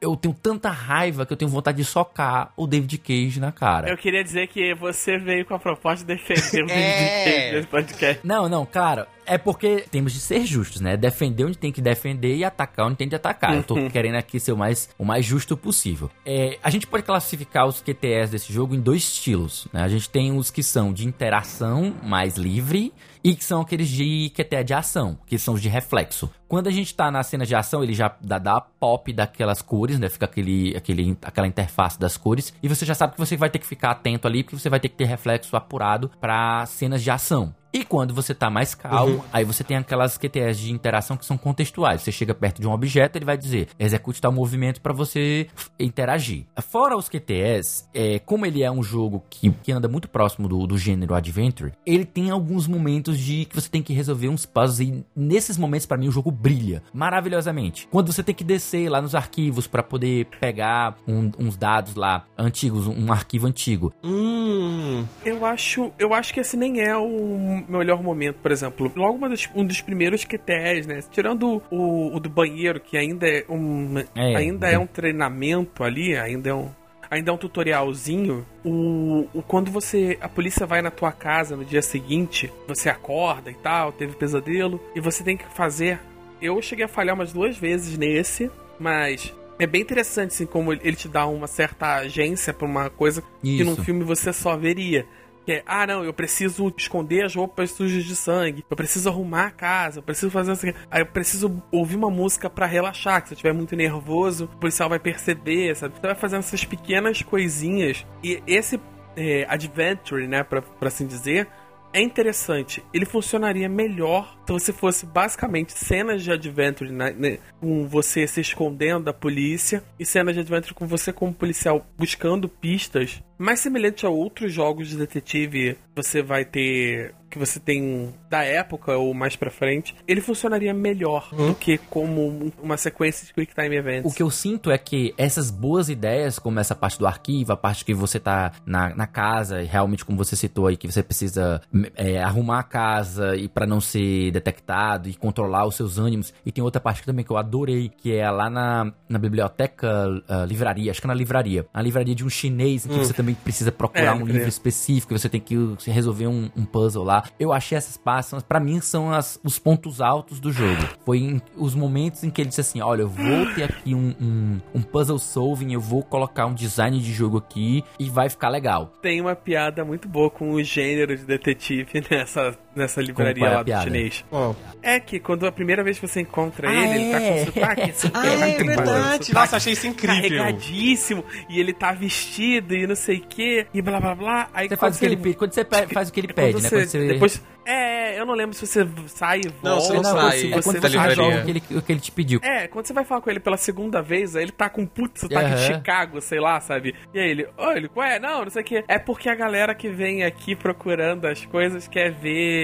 eu tenho tanta raiva que eu tenho vontade de socar o David Cage na cara. Eu queria dizer que você veio com a proposta de defender o é. David Cage nesse podcast. Não, não, cara, é porque temos de ser justos, né? Defender onde tem que defender e atacar onde tem de atacar. Eu tô querendo aqui ser o mais, o mais justo possível. É, a gente pode classificar os QTEs desse jogo em dois estilos, né? A gente tem os que são de interação mais livre e que são aqueles de QTE de ação, que são os de reflexo. Quando a gente tá na cena de ação, ele já dá, dá pop daquelas cores, né? Fica aquele, aquele, aquela interface das cores. E você já sabe que você vai ter que ficar atento ali, porque você vai ter que ter reflexo apurado para cenas de ação. E quando você tá mais calmo, aí você tem aquelas QTEs de interação que são contextuais. Você chega perto de um objeto, ele vai dizer, execute tal movimento para você interagir. Fora os QTEs, é, como ele é um jogo que, que anda muito próximo do, do gênero Adventure, ele tem alguns momentos de que você tem que resolver uns puzzles e nesses momentos, pra mim, o jogo brilha maravilhosamente. Quando você tem que descer lá nos arquivos pra poder pegar um- uns dados lá antigos, um arquivo antigo. Hum. Eu acho, eu acho que esse nem é o melhor momento, por exemplo. Logo uma das- um dos primeiros QTEs, né? Tirando o, o do banheiro, que ainda é um. É, ainda é. é um treinamento ali, ainda é um. Ainda é um tutorialzinho. O, o quando você a polícia vai na tua casa no dia seguinte, você acorda e tal, teve pesadelo e você tem que fazer. Eu cheguei a falhar umas duas vezes nesse, mas é bem interessante assim como ele te dá uma certa agência pra uma coisa que num Isso. filme você só veria. Que é, ah, não, eu preciso esconder as roupas sujas de sangue, eu preciso arrumar a casa, eu preciso fazer assim. Aí eu preciso ouvir uma música pra relaxar, que se eu estiver muito nervoso, o policial vai perceber, sabe? Você vai fazendo essas pequenas coisinhas. E esse é, adventure, né, pra, pra assim dizer, é interessante. Ele funcionaria melhor se você fosse basicamente cenas de adventure né, né, com você se escondendo da polícia e cenas de adventure com você como policial buscando pistas. Mais semelhante a outros jogos de detetive, você vai ter que você tem da época ou mais pra frente, ele funcionaria melhor do que como um- uma sequência de quick time events. O que eu sinto é que essas boas ideias, como essa parte do arquivo, a parte que você tá na, na casa, e realmente como você citou aí, que você precisa é, arrumar a casa e para não ser detectado e controlar os seus ânimos. E tem outra parte também que eu adorei, que é lá na, na biblioteca, ah, livraria, acho que é na livraria. Na livraria de um chinês, em que você também precisa procurar É, um livro específico, você tem que resolver um, um puzzle lá. Eu achei essas partes, pra mim, são as- os pontos altos do jogo. Foi em- os momentos em que ele disse assim: olha, eu vou ter aqui um, um, um puzzle solving, eu vou colocar um design de jogo aqui e vai ficar legal. Tem uma piada muito boa com o gênero de detetive nessa, nessa livraria é lá do chinês. Ó. É que quando a primeira vez que você encontra Ah, ele, ele tá é. com sotaque super Ah, é bom, verdade. sotaque Nossa, achei isso incrível. Carregadíssimo, e ele tá vestido e não sei o que, e blá blá blá. Aí Você faz o que ele pede. Quando você faz o que ele pede, quando né? você- Quando você. Depois, é, eu não lembro se você sai e volta. Não, você não ou sai. se é quando você joga o que ele, o que ele te pediu. é, quando você vai falar com ele pela segunda vez, aí ele tá com um puto sotaque de Aham. Chicago, sei lá, sabe? E aí ele, ô, ele, ué, não, não sei o que. É porque a galera que vem aqui procurando as coisas quer ver,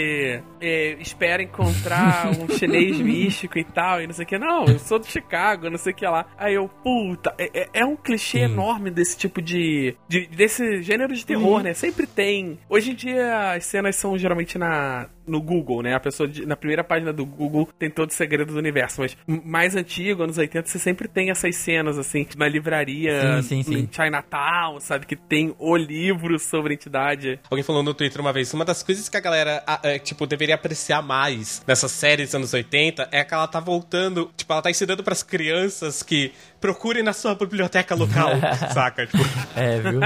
é, espera encontrar um chinês místico e tal, e não sei o que. Não, eu sou de Chicago, não sei o que lá. Aí eu, puta, é, é- é um clichê Sim. enorme desse tipo de, de- desse gênero de terror, né? Sempre tem. Hoje em dia as cenas são geralmente na no Google, né? A pessoa de- na primeira página do Google tem todo o segredo do universo, mas mais antigo, anos 80, você sempre tem essas cenas assim, na livraria, Sim, sim, sim. em Chinatown, sabe que tem o livro sobre a entidade. Alguém falou no Twitter uma vez, uma das coisas que a galera, é, tipo, deveria apreciar mais nessas séries dos anos 80 é que ela tá voltando, tipo, ela tá ensinando pras crianças que procurem na sua biblioteca local, saca? Tipo, É, viu?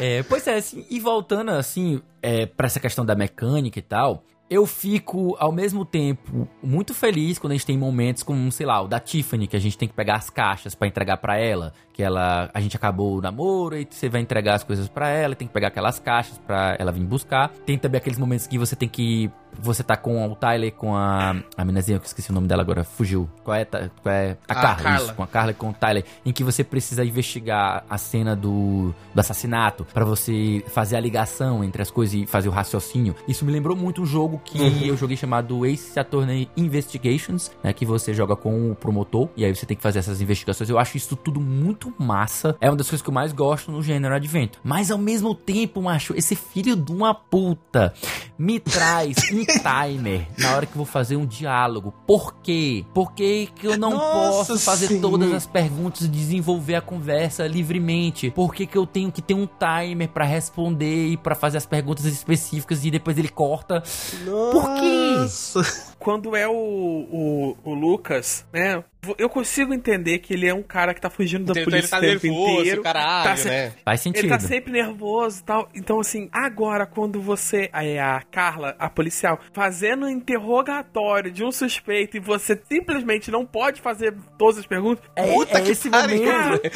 É, pois é, assim, e voltando assim, é, pra essa questão da mecânica e tal, eu fico, ao mesmo tempo, muito feliz quando a gente tem momentos como, sei lá, o da Tiffany, que a gente tem que pegar as caixas pra entregar pra ela, que ela, a gente acabou o namoro e você vai entregar as coisas pra ela, tem que pegar aquelas caixas pra ela vir buscar. Tem também aqueles momentos que você tem que você tá com o Tyler com a a menazinha, que eu esqueci o nome dela agora, fugiu. Qual é, qual é? A, A Carla, Carla. isso, com a Carla e com o Tyler, em que você precisa investigar a cena do, do assassinato pra você fazer a ligação entre as coisas e fazer o raciocínio. Isso me lembrou muito um jogo que eu joguei chamado Ace Attorney Investigations, né, que você joga com o promotor e aí você tem que fazer essas investigações. Eu acho isso tudo muito massa. É uma das coisas que eu mais gosto no gênero Advento. Mas ao mesmo tempo, macho, esse filho de uma puta me traz um timer na hora que vou fazer um diálogo. Por quê? Por que, que eu não Nossa, posso fazer sim. todas as perguntas e desenvolver a conversa livremente? Por que, que eu tenho que ter um timer pra responder e pra fazer as perguntas específicas e depois ele corta? Por quê? Quando é o, o, o Lucas, né? Eu consigo entender que ele é um cara que tá fugindo da Então ele polícia tá o tempo nervoso, inteiro. caralho, tá se- né? Faz sentido. Ele tá sempre nervoso e tal. Então, assim, agora, quando você. É a Carla, a policial, fazendo um interrogatório de um suspeito e você simplesmente não pode fazer todas as perguntas. É, Puta é que esse pariu, momento.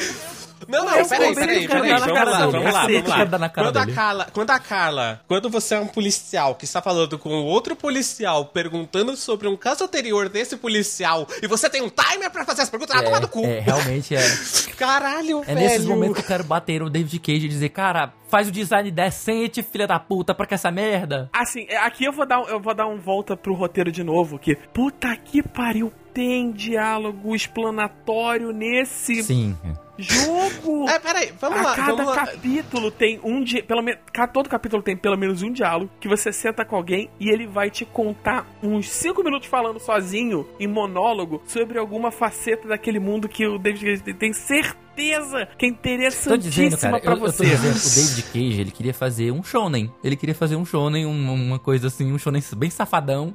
Não, não, peraí, peraí, peraí. Vamos lá, vamos lá, vamos lá. Quando a. Carla, quando a Carla, quando você é um policial que está falando com outro policial perguntando sobre um caso anterior desse policial e você tem um timer pra fazer as perguntas, ah, toma do cu. É, realmente é. Caralho, É velho. nesses momentos que eu quero bater no David Cage e dizer, cara, faz o design decente, filha da puta, pra que essa merda? Assim, é, aqui eu vou dar, eu vou dar um volta pro roteiro de novo, que puta que pariu, tem diálogo explanatório nesse Sim. Jogo. É, peraí, vamos a lá, cada vamos lá. capítulo tem um dia, pelo menos, todo capítulo tem pelo menos um diálogo que você senta com alguém e ele vai te contar uns 5 minutos falando sozinho em monólogo sobre alguma faceta daquele mundo que o David Cage tem certeza que é Tô dizendo, interessantíssima cara, pra eu, eu tô você. dizendo, o David Cage, ele queria fazer um shonen. Ele queria fazer um shonen, um- uma coisa assim, um shonen bem safadão.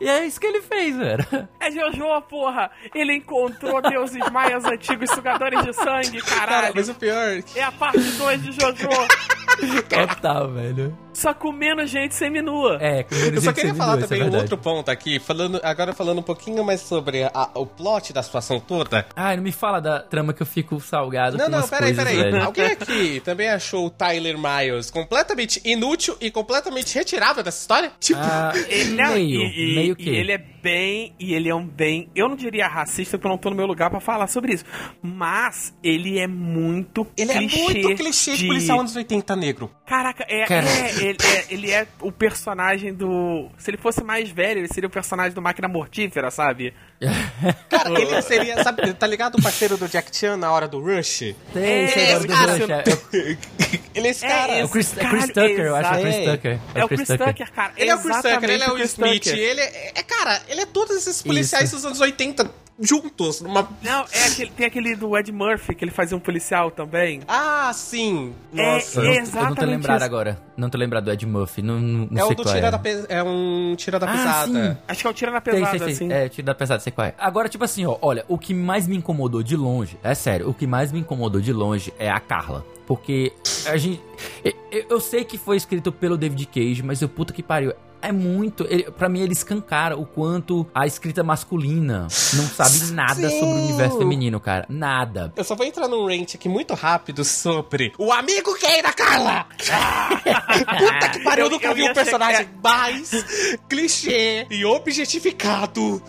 E é isso que ele fez, velho. É Jojo, porra! Ele encontrou deuses maias antigos sugadores de sangue, Cara, caralho! mas o pior... É a parte 2 de Jojo! Total, velho. Só comendo gente seminua. É, com menos Eu só gente queria falar dois, também é um outro ponto aqui, falando, agora falando um pouquinho mais sobre a- o plot da situação toda. Ai, não me fala da trama que eu fico salgado Não, com não, peraí, coisas, peraí. velho. Alguém aqui também achou o Tyler Miles completamente inútil e completamente retirável dessa história? Tipo, Ah, Ele, não, meio, e, e- meio e que. ele é bem, e ele é um bem, eu não diria racista porque eu não tô no meu lugar pra falar sobre isso, mas ele é muito ele é clichê muito clichê de policial anos 80 negro. Caraca, é, Cara. é, ele, é, ele é o personagem do... Se ele fosse mais velho, ele seria o personagem do Máquina Mortífera, sabe? Cara, ele seria, sabe, tá ligado o parceiro do Jack Chan na hora do Rush? Tem, É, do cara, Rush, é- Ele é esse É cara. É o Chris, é Chris Cara, Tucker, eu acho que é o Chris. Tucker. É o Chris Tucker, cara. Ele é o Chris Tucker, ele é o Chris Smith, Tucker. ele é, é, cara, ele é todos esses policiais dos anos 80 juntos, numa... Não, é aquele, tem aquele do Ed Murphy, que ele fazia um policial também. Ah, sim. É, Nossa. é, Eu não tô exatamente lembrado isso. agora. Não tô lembrado do Ed Murphy. Não, não, não É sei o do qual tira é. da pe... é um tira da Ah, pesada. sim. Acho que é o Tira Sei, Pesada, sei, sei. assim. É, tiro da pesada, sei qual é. Agora, tipo assim, ó, olha, o que mais me incomodou de longe, é sério, o que mais me incomodou de longe é a Carla. Porque a gente. Eu sei que foi escrito pelo David Cage, mas eu puta que pariu. É muito. Pra mim, ele escancara o quanto a escrita masculina não sabe nada Sim. sobre o universo feminino, cara. Nada. Eu só vou entrar num rant aqui muito rápido sobre o amigo gay da Carla. Puta que pariu, eu Eu- nunca eu vi um personagem chegar- mais clichê e objetificado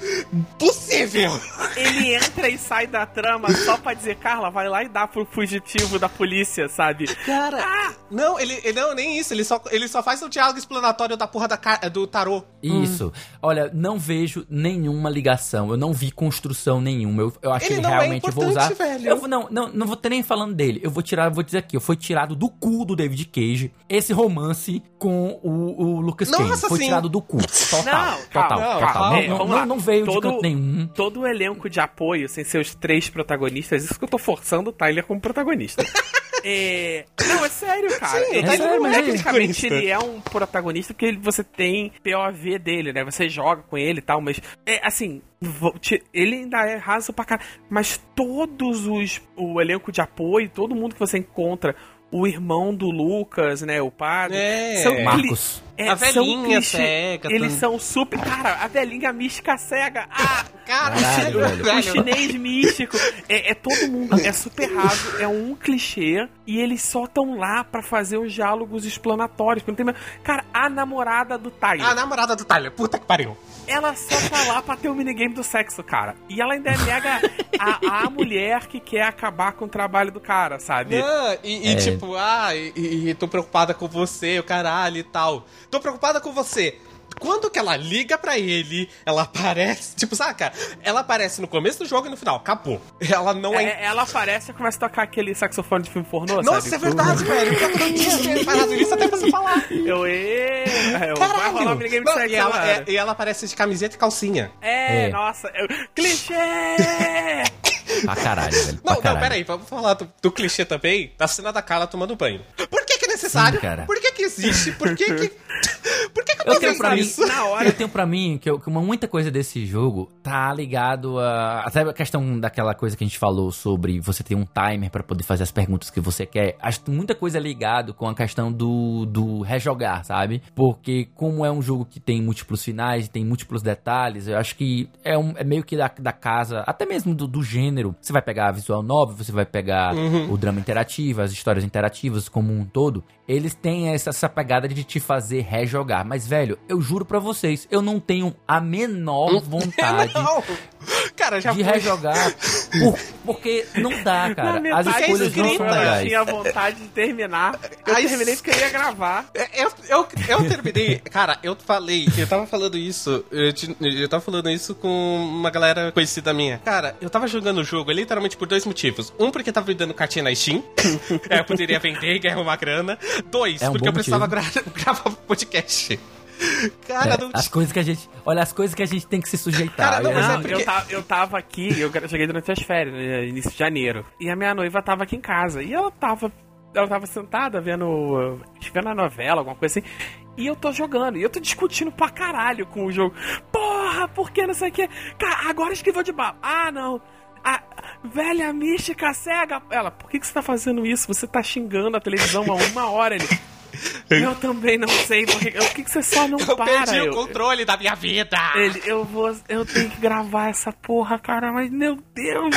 possível. Ele entra e sai da trama só pra dizer, Carla, vai lá e dá pro fugitivo da polícia, sabe? Cara, não, ele, ele- não, nem isso, ele só, ele só faz o diálogo explanatório da porra da, car- do tarô. Isso. Olha, não vejo nenhuma ligação. Eu não vi construção nenhuma. Eu, eu acho Ele que não é realmente vou usar. velho. Eu não, não, não vou ter nem falando dele. Eu vou tirar, eu vou dizer aqui, foi tirado do cu do David Cage esse romance com o, o Lucas Nossa, Cage. Foi sim. tirado do cu. Total. Não, total. calma, total. calma. Não, É, não, não, não veio de Todo- canto nenhum. Todo o elenco de apoio, sem seus três protagonistas, isso que eu tô forçando o Tyler como protagonista. É... Não, é sério, cara. Sim, ele, não é tecnicamente protagonista. ele é um protagonista porque ele- você tem POV dele, né? Você joga com ele e tal, mas é assim. Ele ainda é raso pra caralho. Mas todos os. O elenco de apoio, todo mundo que você encontra, o irmão do Lucas, né? O padre. É. são cli- Marcos. É, A velhinha clichê- cega, Eles são super. Cara, a velhinha mística cega. Ah! Cara, Caralho, velho. O chinês místico. É, é todo mundo. É super raso. É um clichê. E eles só estão lá pra fazer os diálogos explanatórios. porque Não tem... Cara, a namorada do Tyler. a namorada do Tyler, puta que pariu. Ela só tá lá pra ter o minigame do sexo, cara. E ela ainda nega a, a mulher que quer acabar com o trabalho do cara, sabe? Não, e, e É. tipo, ah, e, e- e tô preocupada com você, o caralho e tal. Tô preocupada com você. Quando que ela liga pra ele, ela aparece, tipo, saca? Ela aparece no começo do jogo e no final, acabou. Ela não é. É, ela aparece e começa a tocar aquele saxofone de filme pornô, Nossa, sabe? é verdade, velho. Eu não tinha reparado nisso até você falar. Eu, e... eu, vai rolar minigame Não, e, ela, é- e ela aparece de camiseta e calcinha. É, É. nossa, eu... clichê! Pra caralho, velho. Não, pra não, caralho. peraí, vamos falar do, do clichê também, da cena da Carla tomando banho. Por Sim, cara. Por que que existe? Por que que... Eu tenho pra mim, na hora. Eu tenho pra mim que, eu, que uma, muita coisa desse jogo tá ligado a. Até a questão daquela coisa que a gente falou sobre você ter um timer para poder fazer as perguntas que você quer. Acho que muita coisa é ligado com a questão do, do rejogar, sabe? Porque como é um jogo que tem múltiplos finais, tem múltiplos detalhes, eu acho que é, um, é meio que da, da casa, até mesmo do, do gênero. Você vai pegar a visual novel, você vai pegar uhum. o drama interativo, as histórias interativas como um todo. Eles têm essa, essa pegada de te fazer rejogar. Mas, velho, eu juro para vocês, eu não tenho a menor vontade cara, já de foi. rejogar. Por, porque não dá, cara. As escolhas não são legais. Eu tinha vontade de terminar. Eu Aí, terminei porque eu ia gravar. É, eu, eu, eu terminei. cara, eu falei, eu tava falando isso. Eu, eu tava falando isso com uma galera conhecida minha. Cara, eu tava jogando o jogo literalmente por dois motivos. Um, porque tava me dando cartinha na Steam. é, eu poderia vender e ganhar uma grana. Dois, é um porque eu precisava gra gravar podcast. Cara, é, não... As coisas que a gente. Olha, as coisas que a gente tem que se sujeitar. Cara, não, mas é porque... eu, tava, eu tava aqui, eu cheguei durante as férias, né, início de janeiro. E a minha noiva tava aqui em casa. E ela tava. Ela tava sentada vendo. vendo a novela, alguma coisa assim. E eu tô jogando. E eu tô discutindo pra caralho com o jogo. Porra, por que não sei o que? Cara, agora esquivou de bala. Ah, não. A velha mística cega. Ela, por que, que você tá fazendo isso? Você tá xingando a televisão há uma hora. Ele. Eu também não sei porque. Por que, que você só não eu para? Eu perdi o controle da minha vida! Ele, eu vou. Eu tenho que gravar essa porra, cara, mas meu Deus!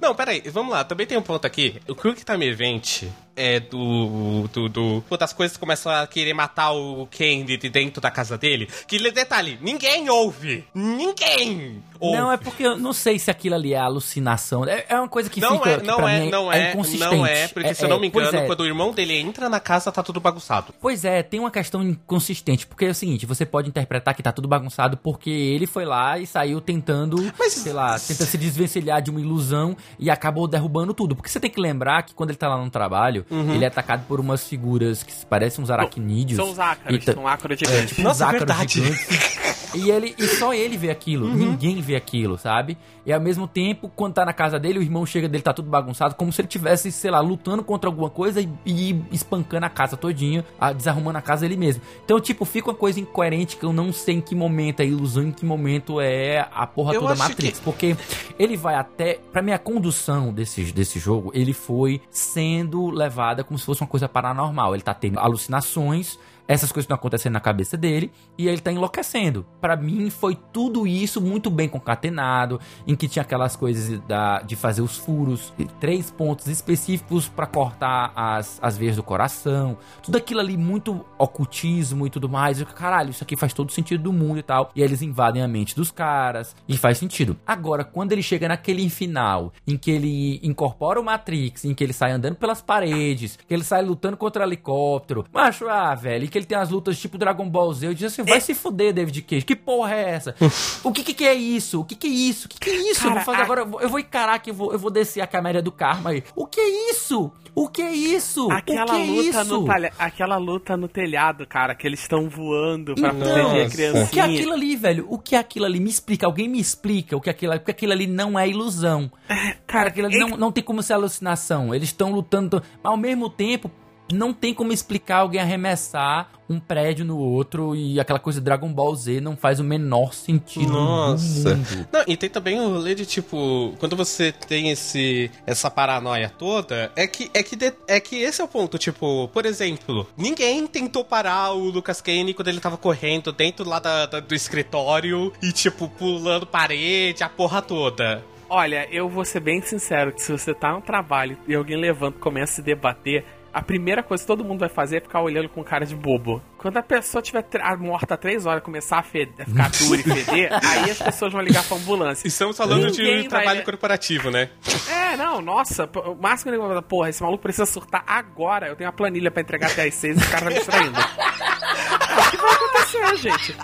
Não, peraí, vamos lá, também tem um ponto aqui. O Quick Time Event é do. do, do quando as coisas começam a querer matar o Candy de dentro da casa dele. Que detalhe, ninguém ouve! Ninguém! Ouve. Não, é porque eu não sei se aquilo ali é alucinação. É, é uma coisa que não fica. É, não é, não é, é, inconsistente. Não é, porque se eu não me é, engano, é. quando o irmão dele entra na casa, tá tudo bagunçado. Pois é, tem uma questão inconsistente. Porque é o seguinte, você pode interpretar que tá tudo bagunçado porque ele foi lá e saiu tentando, Mas, sei lá, tenta se desvencilhar de uma ilusão e acabou derrubando tudo. Porque você tem que lembrar que quando ele tá lá no trabalho, Uhum. Ele é atacado por umas figuras que parecem uns aracnídeos. São os ácaros, são ácaros gigantes. É, tipo Nossa, ácaros verdade. gigantes. E, ele, e só ele vê aquilo, uhum. ninguém vê aquilo, sabe? E ao mesmo tempo, quando tá na casa dele, o irmão chega dele, tá tudo bagunçado, como se ele tivesse, sei lá, lutando contra alguma coisa e, e espancando a casa todinha, a, desarrumando a casa ele mesmo. Então, tipo, fica uma coisa incoerente que eu não sei em que momento é ilusão, em que momento é a porra eu toda Matrix. Que... Porque ele vai até. Pra mim, a condução desse, desse jogo, ele foi sendo levada como se fosse uma coisa paranormal. Ele tá tendo alucinações essas coisas estão acontecendo na cabeça dele e ele tá enlouquecendo. Para mim foi tudo isso muito bem concatenado, em que tinha aquelas coisas da, de fazer os furos, três pontos específicos para cortar as, as veias do coração, tudo aquilo ali muito ocultismo e tudo mais. Eu, caralho, isso aqui faz todo sentido do mundo e tal. E eles invadem a mente dos caras e faz sentido. Agora, quando ele chega naquele final, em que ele incorpora o Matrix, em que ele sai andando pelas paredes, que ele sai lutando contra helicóptero, macho, ah, velho, que ele tem as lutas tipo Dragon Ball Z. Eu disse assim, vai é. se fuder, David Cage. Que porra é essa? o que, que, que é isso? O que que é isso? O que que é isso? Cara, eu vou fazer a... agora, eu vou encarar que eu vou, eu vou descer a câmera do karma aí. O que é isso? O que é isso? Aquela é luta isso? no talha... aquela luta no telhado, cara, que eles estão voando pra então, proteger a criancinha. O que é aquilo ali, velho? O que é aquilo ali? Me explica, alguém me explica o que é aquilo, porque aquilo ali não é ilusão. É, cara, aquilo ali é... não, não tem como ser alucinação. Eles estão lutando, mas ao mesmo tempo não tem como explicar alguém arremessar um prédio no outro e aquela coisa Dragon Ball Z não faz o menor sentido. Nossa. Não, e tem também o rolê de tipo, quando você tem esse essa paranoia toda, é que é que de, é que esse é o ponto, tipo, por exemplo, ninguém tentou parar o Lucas Kane quando ele tava correndo dentro lá da, da, do escritório e tipo pulando parede, a porra toda. Olha, eu vou ser bem sincero que se você tá no trabalho e alguém levanta e começa a se debater, a primeira coisa que todo mundo vai fazer é ficar olhando com cara de bobo. Quando a pessoa tiver morta três horas começar a, feder, a ficar dura e feder, aí as pessoas vão ligar pra ambulância. Estamos falando Ninguém de trabalho vai... corporativo, né? É, não, nossa, o máximo que eu vou porra, esse maluco precisa surtar agora. Eu tenho a planilha pra entregar até as seis e o cara tá me distraindo. o que vai acontecer, gente?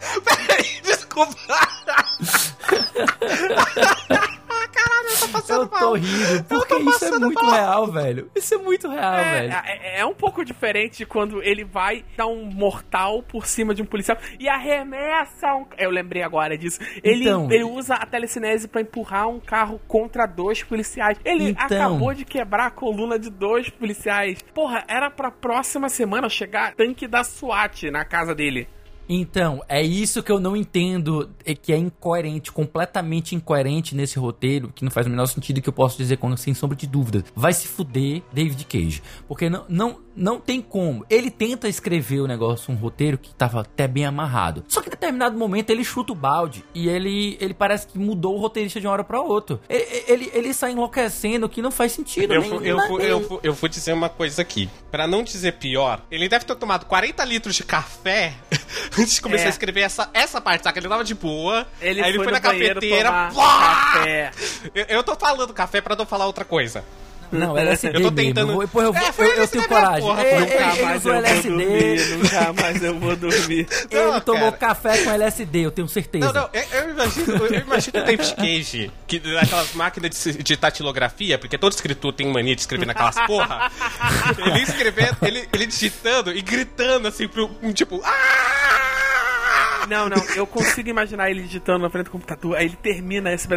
Peraí, desculpa. eu tô rindo, porque tô isso é muito mal. real, velho. Isso é muito real, é, velho. É, é, um pouco diferente quando ele vai dar um mortal por cima de um policial e arremessa um... Eu lembrei agora disso. Ele, então, ele usa a telecinese para empurrar um carro contra dois policiais. Ele então, acabou de quebrar a coluna de dois policiais. Porra, era pra próxima semana chegar tanque da SWAT na casa dele. Então, é isso que eu não entendo, é que é incoerente, completamente incoerente nesse roteiro, que não faz o menor sentido que eu posso dizer com sem sombra de dúvidas. Vai se fuder David Cage. Porque não, não, não tem como. Ele tenta escrever o negócio, um roteiro que tava até bem amarrado. Só que em determinado momento ele chuta o balde e ele, ele parece que mudou o roteirista de uma hora pra outra. Ele, ele, ele sai enlouquecendo que não faz sentido. Eu, nem, eu, nem- eu, eu, eu vou dizer uma coisa aqui. Pra não dizer pior, ele deve ter tomado 40 litros de café antes de começar É. a escrever essa, essa parte, saca? Ele tava de boa. Ele aí ele foi, foi no na cafeteira. tomar pá! café. Eu, eu tô falando café pra não falar outra coisa. Não, LSD Eu tô mesmo. tentando- Eu, vou- depois eu, vou- É, foi eu, eu LSD tenho mesmo, coragem. porra, Nunca ele mais usou eu vou LSD. dormir, nunca mais eu vou dormir. Ele Não, tomou cara. café com LSD, eu tenho certeza. Não, não, eu, eu imagino, eu imagino o David Cage, que naquelas máquinas de, de tatilografia, porque todo escritor tem mania de escrever naquelas porra. Ele escrevendo, ele, ele digitando e gritando assim pro. tipo. "Ah!" Não, não, eu consigo imaginar ele digitando na frente do computador, aí ele termina esse,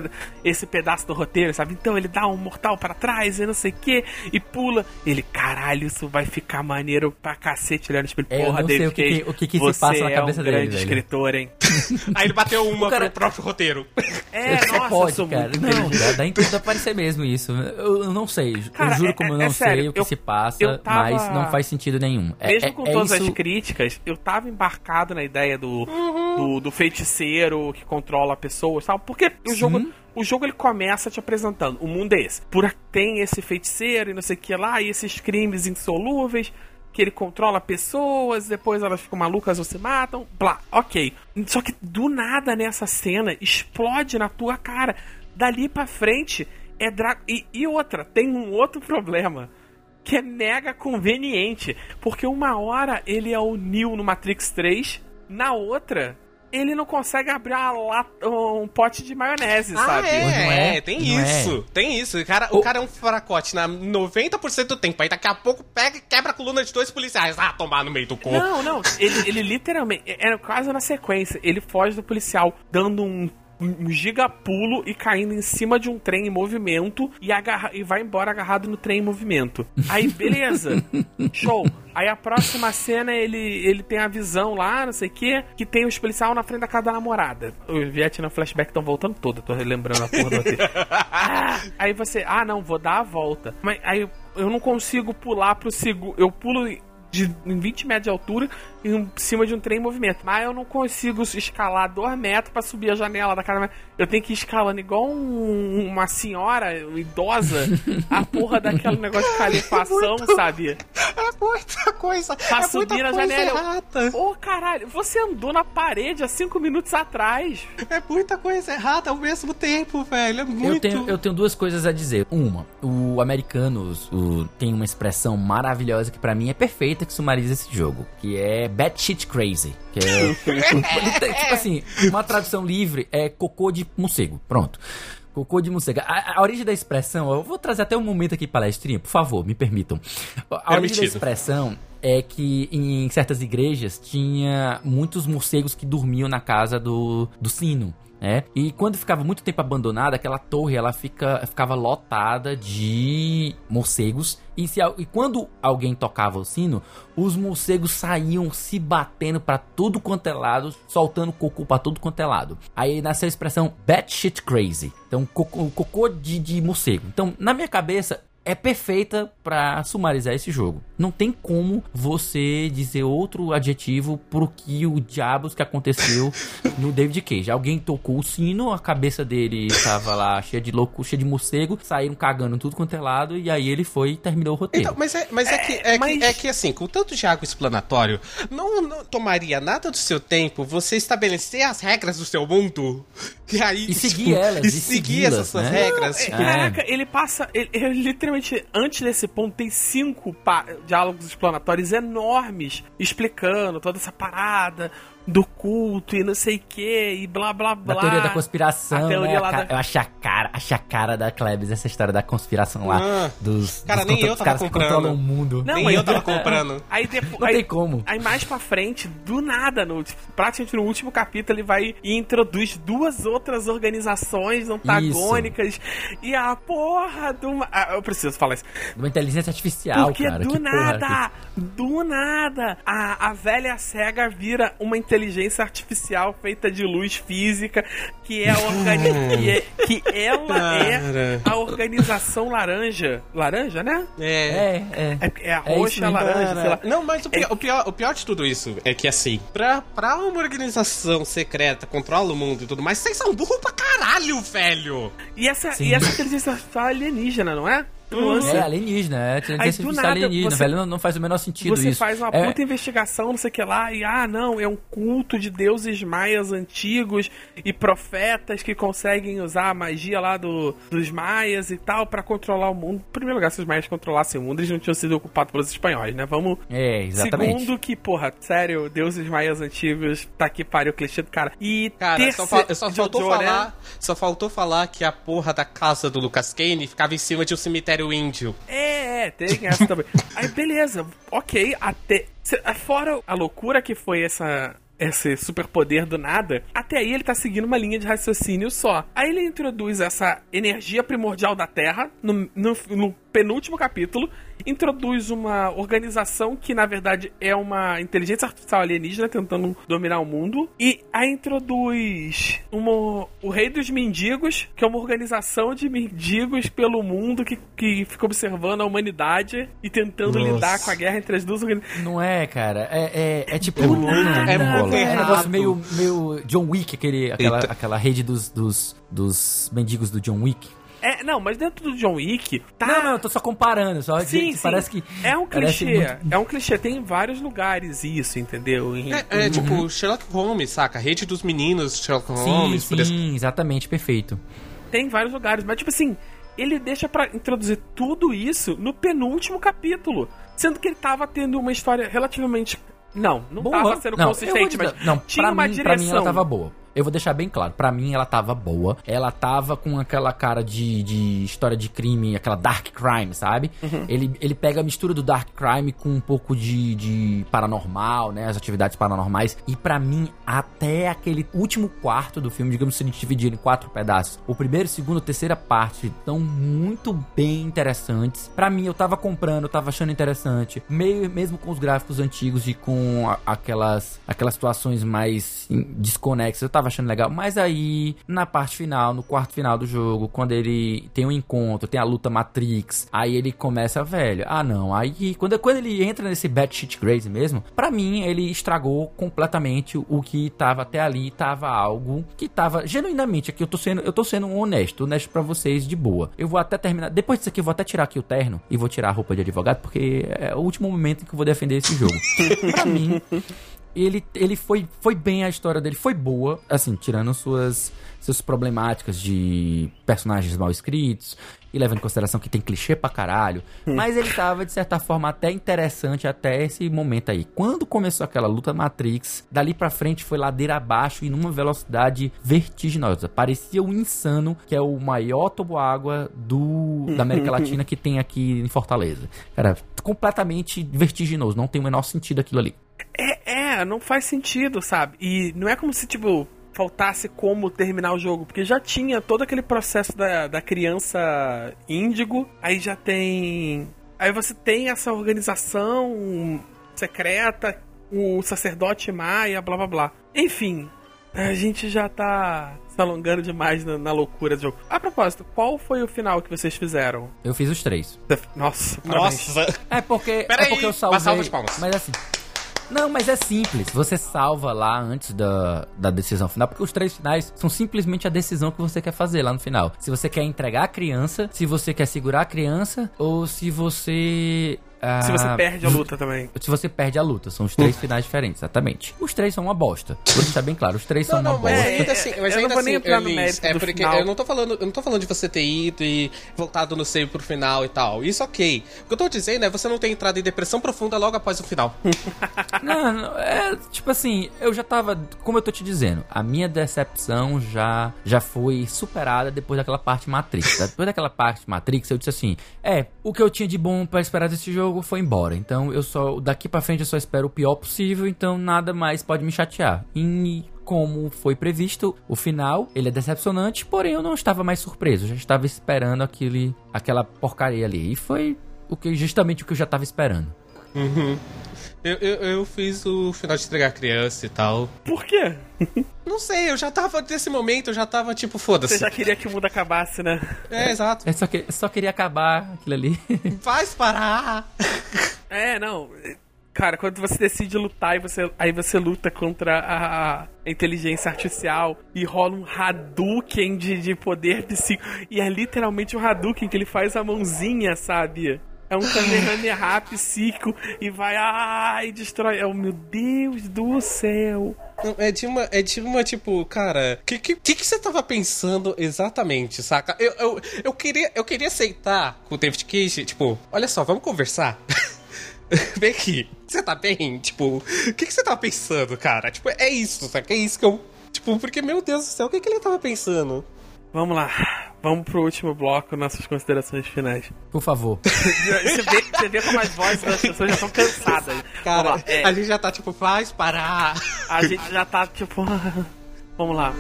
esse pedaço do roteiro, sabe? Então ele dá um mortal pra trás e não sei o que, e pula. Ele, caralho, isso vai ficar maneiro pra cacete olhando espelho. É, eu Porra, não sei David o que que- Cage, o que que se você passa na é cabeça um dele, grande velho. escritor, hein? Aí ele bateu uma O cara- pro próprio roteiro. É, Até nossa, eu pode, sou cara. muito Não, dá, dá em tudo aparecer mesmo isso. Eu, eu não sei. Cara, eu juro é- como eu é- não é sei sério, o que eu- se passa, eu tava- mas não faz sentido nenhum. É- Mesmo é- com é todas isso- as críticas, eu tava embarcado na ideia do, Uhum. do, do feiticeiro que controla pessoas, sabe? Porque o Sim. jogo, o jogo ele começa te apresentando. O mundo é esse. Por tem esse feiticeiro e não sei o que lá, e esses crimes insolúveis. Que ele controla pessoas, depois elas ficam malucas ou se matam, blá, ok. Só que do nada nessa cena explode na tua cara. Dali pra frente é dra... e, e outra, tem um outro problema que é mega conveniente. Porque uma hora ele é o Neo no Matrix 3, na outra, ele não consegue abrir lata- um pote de maionese, Ah, sabe? é, Não é, é, tem não é. isso. Tem isso. O cara, o O- cara é um fracote na 90% do tempo. Aí daqui a pouco pega e quebra a coluna de dois policiais. Ah, tomar no meio do corpo. Não, não, ele, ele literalmente, era quase na sequência, ele foge do policial, dando um, um gigapulo e caindo em cima de um trem em movimento e, agarra, e vai embora agarrado no trem em movimento. Aí, beleza, show. Aí a próxima cena ele, ele tem a visão lá, não sei o que, que tem os policiais na frente da casa da namorada. O Vietnã flashback estão voltando todo, tô relembrando a porra do. Ah, aí você, ah não, vou dar a volta. Mas aí eu não consigo pular pro segundo. Eu pulo de, em 20 metros de altura em cima de um trem em movimento. Mas eu não consigo escalar 2 metros pra subir a janela da casa. Eu tenho que ir escalando igual um- uma senhora idosa a porra daquele negócio de calefação, sabe? É muita coisa. Pra é subir coisa janela. errada. Ô caralho, você andou na parede há 5 minutos atrás. É muita coisa errada ao mesmo tempo, velho. É muito. Eu tenho, eu tenho duas coisas a dizer. Uma, o Americanos o- tem uma expressão maravilhosa que pra mim é perfeita que sumariza esse jogo, que é batshit crazy. Que é, tipo assim, uma tradução livre é cocô de morcego. Pronto. Cocô de morcego. A, a origem da expressão, eu vou trazer até um momento aqui palestrinha, por favor, me permitam. A origem da expressão é que em certas igrejas tinha muitos morcegos que dormiam na casa do, do sino. Né? E quando ficava muito tempo abandonada, aquela torre ela fica, ficava lotada de morcegos. E, se, e quando alguém tocava o sino, os morcegos saíam se batendo pra tudo quanto é lado, soltando cocô pra tudo quanto é lado. Aí nasceu a expressão batshit crazy. Então, cocô, cocô de, de morcego. Então, na minha cabeça, é perfeita pra sumarizar esse jogo. Não tem como você dizer outro adjetivo pro que o diabos que aconteceu no David Cage. Alguém tocou o sino, a cabeça dele tava lá cheia de louco, cheia de morcego, saíram cagando tudo quanto é lado e aí ele foi e terminou o roteiro. Então, mas é, mas é, que, é, mas- que, é que assim, com tanto de água explanatório, não, não tomaria nada do seu tempo você estabelecer as regras do seu mundo e aí E seguir elas, e e seguir essas né? regras. É, tipo, Caraca, ele passa. Ele, ele antes desse ponto, tem cinco diálogos explanatórios enormes explicando toda essa parada do culto e não sei o que, e blá blá blá. Da teoria da conspiração, A teoria né? lá A ca- da- Eu achei a cara, achei a cara da Klebs, essa história da conspiração lá. Ah. dos, Cara, dos nem eu tava caras que comprando. controlam o mundo. Não, Nem aí- eu tava comprando. Aí depois. Não aí, tem como. Aí mais pra frente, do nada, no, tipo, praticamente no último capítulo, ele vai e introduz duas outras organizações antagônicas. E a porra uma. Ah, eu preciso falar isso. De uma inteligência artificial, Porque cara. do que porra nada, do nada, a, a velha cega vira uma inteligência inteligência artificial feita de luz física, que é, organi que, é que ela é a organização laranja. Laranja, né? É. É, é. É, é a roxa, laranja, sei lá. Não, mas o pior, o, pior, o pior de tudo isso é que, assim, pra, pra uma organização secreta, controla o mundo e tudo mais, vocês são burros pra caralho, velho! E essa, Sim. e essa inteligência artificial é alienígena, não é? É alienígena, é. Inteligência artificial nada, alienígena, você- velho. Não, não faz o menor sentido Você isso. faz uma É- puta investigação, não sei o que lá, e ah, não, é um culto de deuses maias antigos e profetas que conseguem usar a magia lá do, dos maias e tal pra controlar o mundo. Em primeiro lugar, se os maias controlassem o mundo, eles não tinham sido ocupados pelos espanhóis, né? Vamos. É, exatamente. Segundo, que, porra, sério, deuses maias antigos, tá aqui pariu o clichê do cara. E Cara, só, terceiro- fa- só faltou Jojo, né? falar. Só faltou falar que a porra da casa do Lucas Kane ficava em cima de um cemitério índio. É, é, tem essa também. Aí, beleza, ok, até. Fora a loucura que foi essa. Esse superpoder do nada, até aí ele tá seguindo uma linha de raciocínio só. Aí ele introduz essa energia primordial da Terra no, no- no penúltimo capítulo, introduz uma organização que na verdade é uma inteligência artificial alienígena tentando dominar o mundo, e aí introduz uma, o Rei dos Mendigos, que é uma organização de mendigos pelo mundo que, que fica observando a humanidade e tentando Nossa. lidar com a guerra entre as duas organizações. Não é, cara. É, é, é tipo. É não, é não rola. É um negócio meio, meio John Wick, aquele, aquela, Eita. aquela rede dos, dos, dos mendigos do John Wick. É, não, mas dentro do John Wick, tá. Não, não, eu tô só comparando. Só que Sim, sim. parece que. É um clichê. muito- É um clichê. Tem em vários lugares isso, entendeu? Em- É, é tipo Sherlock Holmes, saca? Rede dos meninos, Sherlock Sim, Holmes, por exemplo. sim, exatamente, perfeito. Tem em vários lugares, mas tipo assim, ele deixa pra introduzir tudo isso no penúltimo capítulo, sendo que ele tava tendo uma história relativamente não, não Boa. tava sendo não, consistente, mas não, tinha pra uma mim, direção. Pra mim ela tava boa. Eu vou deixar bem claro, pra mim ela tava boa. Ela tava com aquela cara de, de história de crime, aquela dark crime, sabe? Uhum. Ele, ele pega a mistura do dark crime com um pouco de, de paranormal, né? As atividades paranormais. E pra mim, até aquele último quarto do filme, digamos se a gente dividir em quatro pedaços, o primeiro, segundo, terceira parte estão muito bem interessantes. Pra mim, eu tava comprando, eu tava achando interessante. Meio, mesmo com os gráficos antigos e com a- aquelas, aquelas situações mais em- desconexas, eu tava achando legal. Mas aí, na parte final, no quarto final do jogo, quando ele tem um encontro, tem a luta Matrix, aí ele começa, velho, ah não, aí quando, quando ele entra nesse Batshit Crazy mesmo, pra mim ele estragou completamente o que tava até ali, tava algo que tava genuinamente aqui, eu tô sendo, eu tô sendo honesto, honesto pra vocês de boa. Eu vou até terminar, depois disso aqui eu vou até tirar aqui o terno e vou tirar a roupa de advogado, porque é o último momento em que eu vou defender esse jogo. pra mim, ele, ele foi, foi bem a história dele, foi boa, assim, tirando suas, suas problemáticas de personagens mal escritos e levando em consideração que tem clichê pra caralho. Mas ele tava, de certa forma, até interessante até esse momento aí. Quando começou aquela luta Matrix, dali pra frente foi ladeira abaixo e numa velocidade vertiginosa. Parecia o Insano, que é o maior toboágua do, da América Latina que tem aqui em Fortaleza. Cara, completamente vertiginoso, não tem o menor sentido aquilo ali. É, é, não faz sentido, sabe? E não é como se, tipo, faltasse como terminar o jogo, porque já tinha todo aquele processo da, da criança índigo, aí já tem. Aí você tem essa organização secreta, o sacerdote maia, blá blá blá. Enfim, a gente já tá se alongando demais na, na loucura do jogo. A propósito, qual foi o final que vocês fizeram? Eu fiz os três. Nossa, parabéns. Nossa! É porque, Pera é porque aí, eu salvei. uma salva de palmas. Mas assim. Não, mas é simples. Você salva lá antes da, da decisão final, porque os três finais são simplesmente a decisão que você quer fazer lá no final. Se você quer entregar a criança, se você quer segurar a criança, ou se você. Ah, Se você perde a luta também. Se você perde a luta, são os três finais diferentes, exatamente. Os três são uma bosta. Vou deixar bem claro, os três são uma mas bosta. ainda assim, mas eu não ainda vou nem assim, entrar no mérito é porque final. eu não tô falando, eu não tô falando de você ter ido e voltado no seio pro final e tal. Isso ok. O que eu tô dizendo é você não ter entrado em depressão profunda logo após o final. Não, não, é tipo assim, eu já tava, como eu tô te dizendo, a minha decepção já já foi superada depois daquela parte Matrix. tá? Depois daquela parte Matrix, eu disse assim: "É, o que eu tinha de bom pra esperar desse jogo foi embora. Então eu só daqui pra frente eu só espero o pior possível, então nada mais pode me chatear". E como foi previsto, o final, ele é decepcionante, porém eu não estava mais surpreso, eu já estava esperando aquele aquela porcaria ali. E foi o que justamente o que eu já estava esperando. Eu, eu, eu fiz o final de entregar criança e tal. Por quê? Não sei, eu já tava nesse momento, eu já tava tipo, foda-se. Você já queria que o mundo acabasse, né? É, exato. Eu só, que, só queria acabar aquilo ali. Faz parar! É, não. Cara, quando você decide lutar e você, aí você luta contra a, a inteligência artificial e rola um Hadouken de, de poder psíquico. E é literalmente o Hadouken que ele faz a mãozinha, sabe? É um Kamehameha psíquico e vai, ai, destrói. Oh, meu Deus do céu. Não, é de uma, é de uma tipo, cara, o que, que, que você tava pensando exatamente, saca? Eu, eu, eu, queria, eu queria aceitar com o David Cage, tipo, olha só, vamos conversar. Vem aqui, você tá bem? Tipo, o que, que você tava pensando, cara? Tipo, é isso, saca? É isso que eu. Tipo, porque, meu Deus do céu, o que, que ele tava pensando? Vamos lá. Vamos pro último bloco, nossas considerações finais. Por favor. Você vê, você vê como as vozes das pessoas já estão cansadas. Cara, é, a gente já tá tipo, faz parar. a gente já tá tipo. Vamos lá.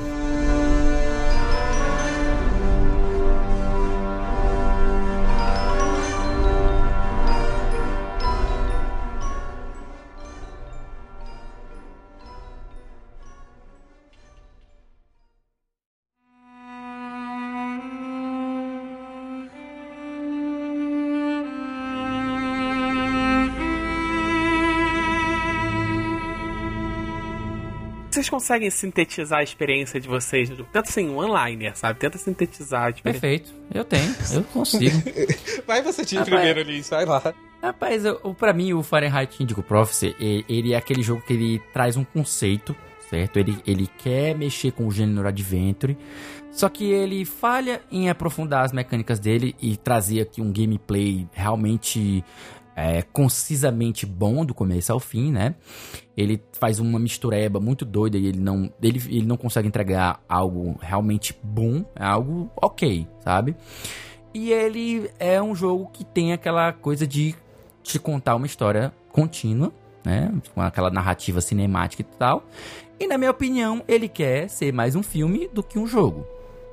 Vocês conseguem sintetizar a experiência de vocês? Tenta assim, um one-liner, sabe? Tenta sintetizar a experiência. Perfeito. Eu tenho. Eu consigo. Vai você te Rapaz. primeiro ali, vai lá. Rapaz, eu, o- pra mim, o Fahrenheit Indigo Prophecy, e- ele é aquele jogo que ele traz um conceito, certo? Ele, ele quer mexer com o gênero Adventure, só que ele falha em aprofundar as mecânicas dele e trazer aqui um gameplay realmente é, concisamente bom do começo ao fim, né? Ele faz uma mistureba muito doida e ele não, ele, ele não consegue entregar algo realmente bom, algo ok, sabe? E ele é um jogo que tem aquela coisa de te contar uma história contínua, né? Com aquela narrativa cinemática e tal. E na minha opinião, ele quer ser mais um filme do que um jogo,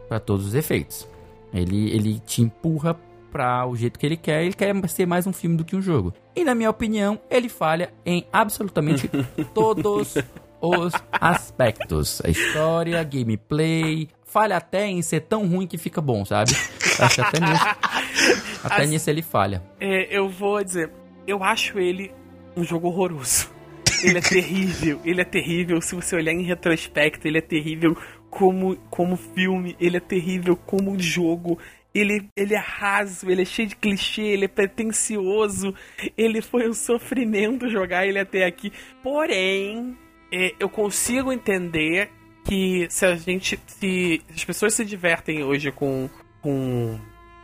para todos os efeitos. Ele, ele te empurra para o jeito que ele quer, ele quer ser mais um filme do que um jogo. E na minha opinião, ele falha em absolutamente todos os aspectos. A história, gameplay, falha até em ser tão ruim que fica bom, sabe? Acho que até nisso, até As- nisso ele falha. É, eu vou dizer, eu acho ele um jogo horroroso. Ele é terrível, ele é terrível. Se você olhar em retrospecto, ele é terrível como, como filme, ele é terrível como jogo. Ele, ele é raso, ele é cheio de clichê, ele é pretencioso. Ele foi um sofrimento jogar ele até aqui. Porém, é, eu consigo entender que se a gente. Se as pessoas se divertem hoje com, com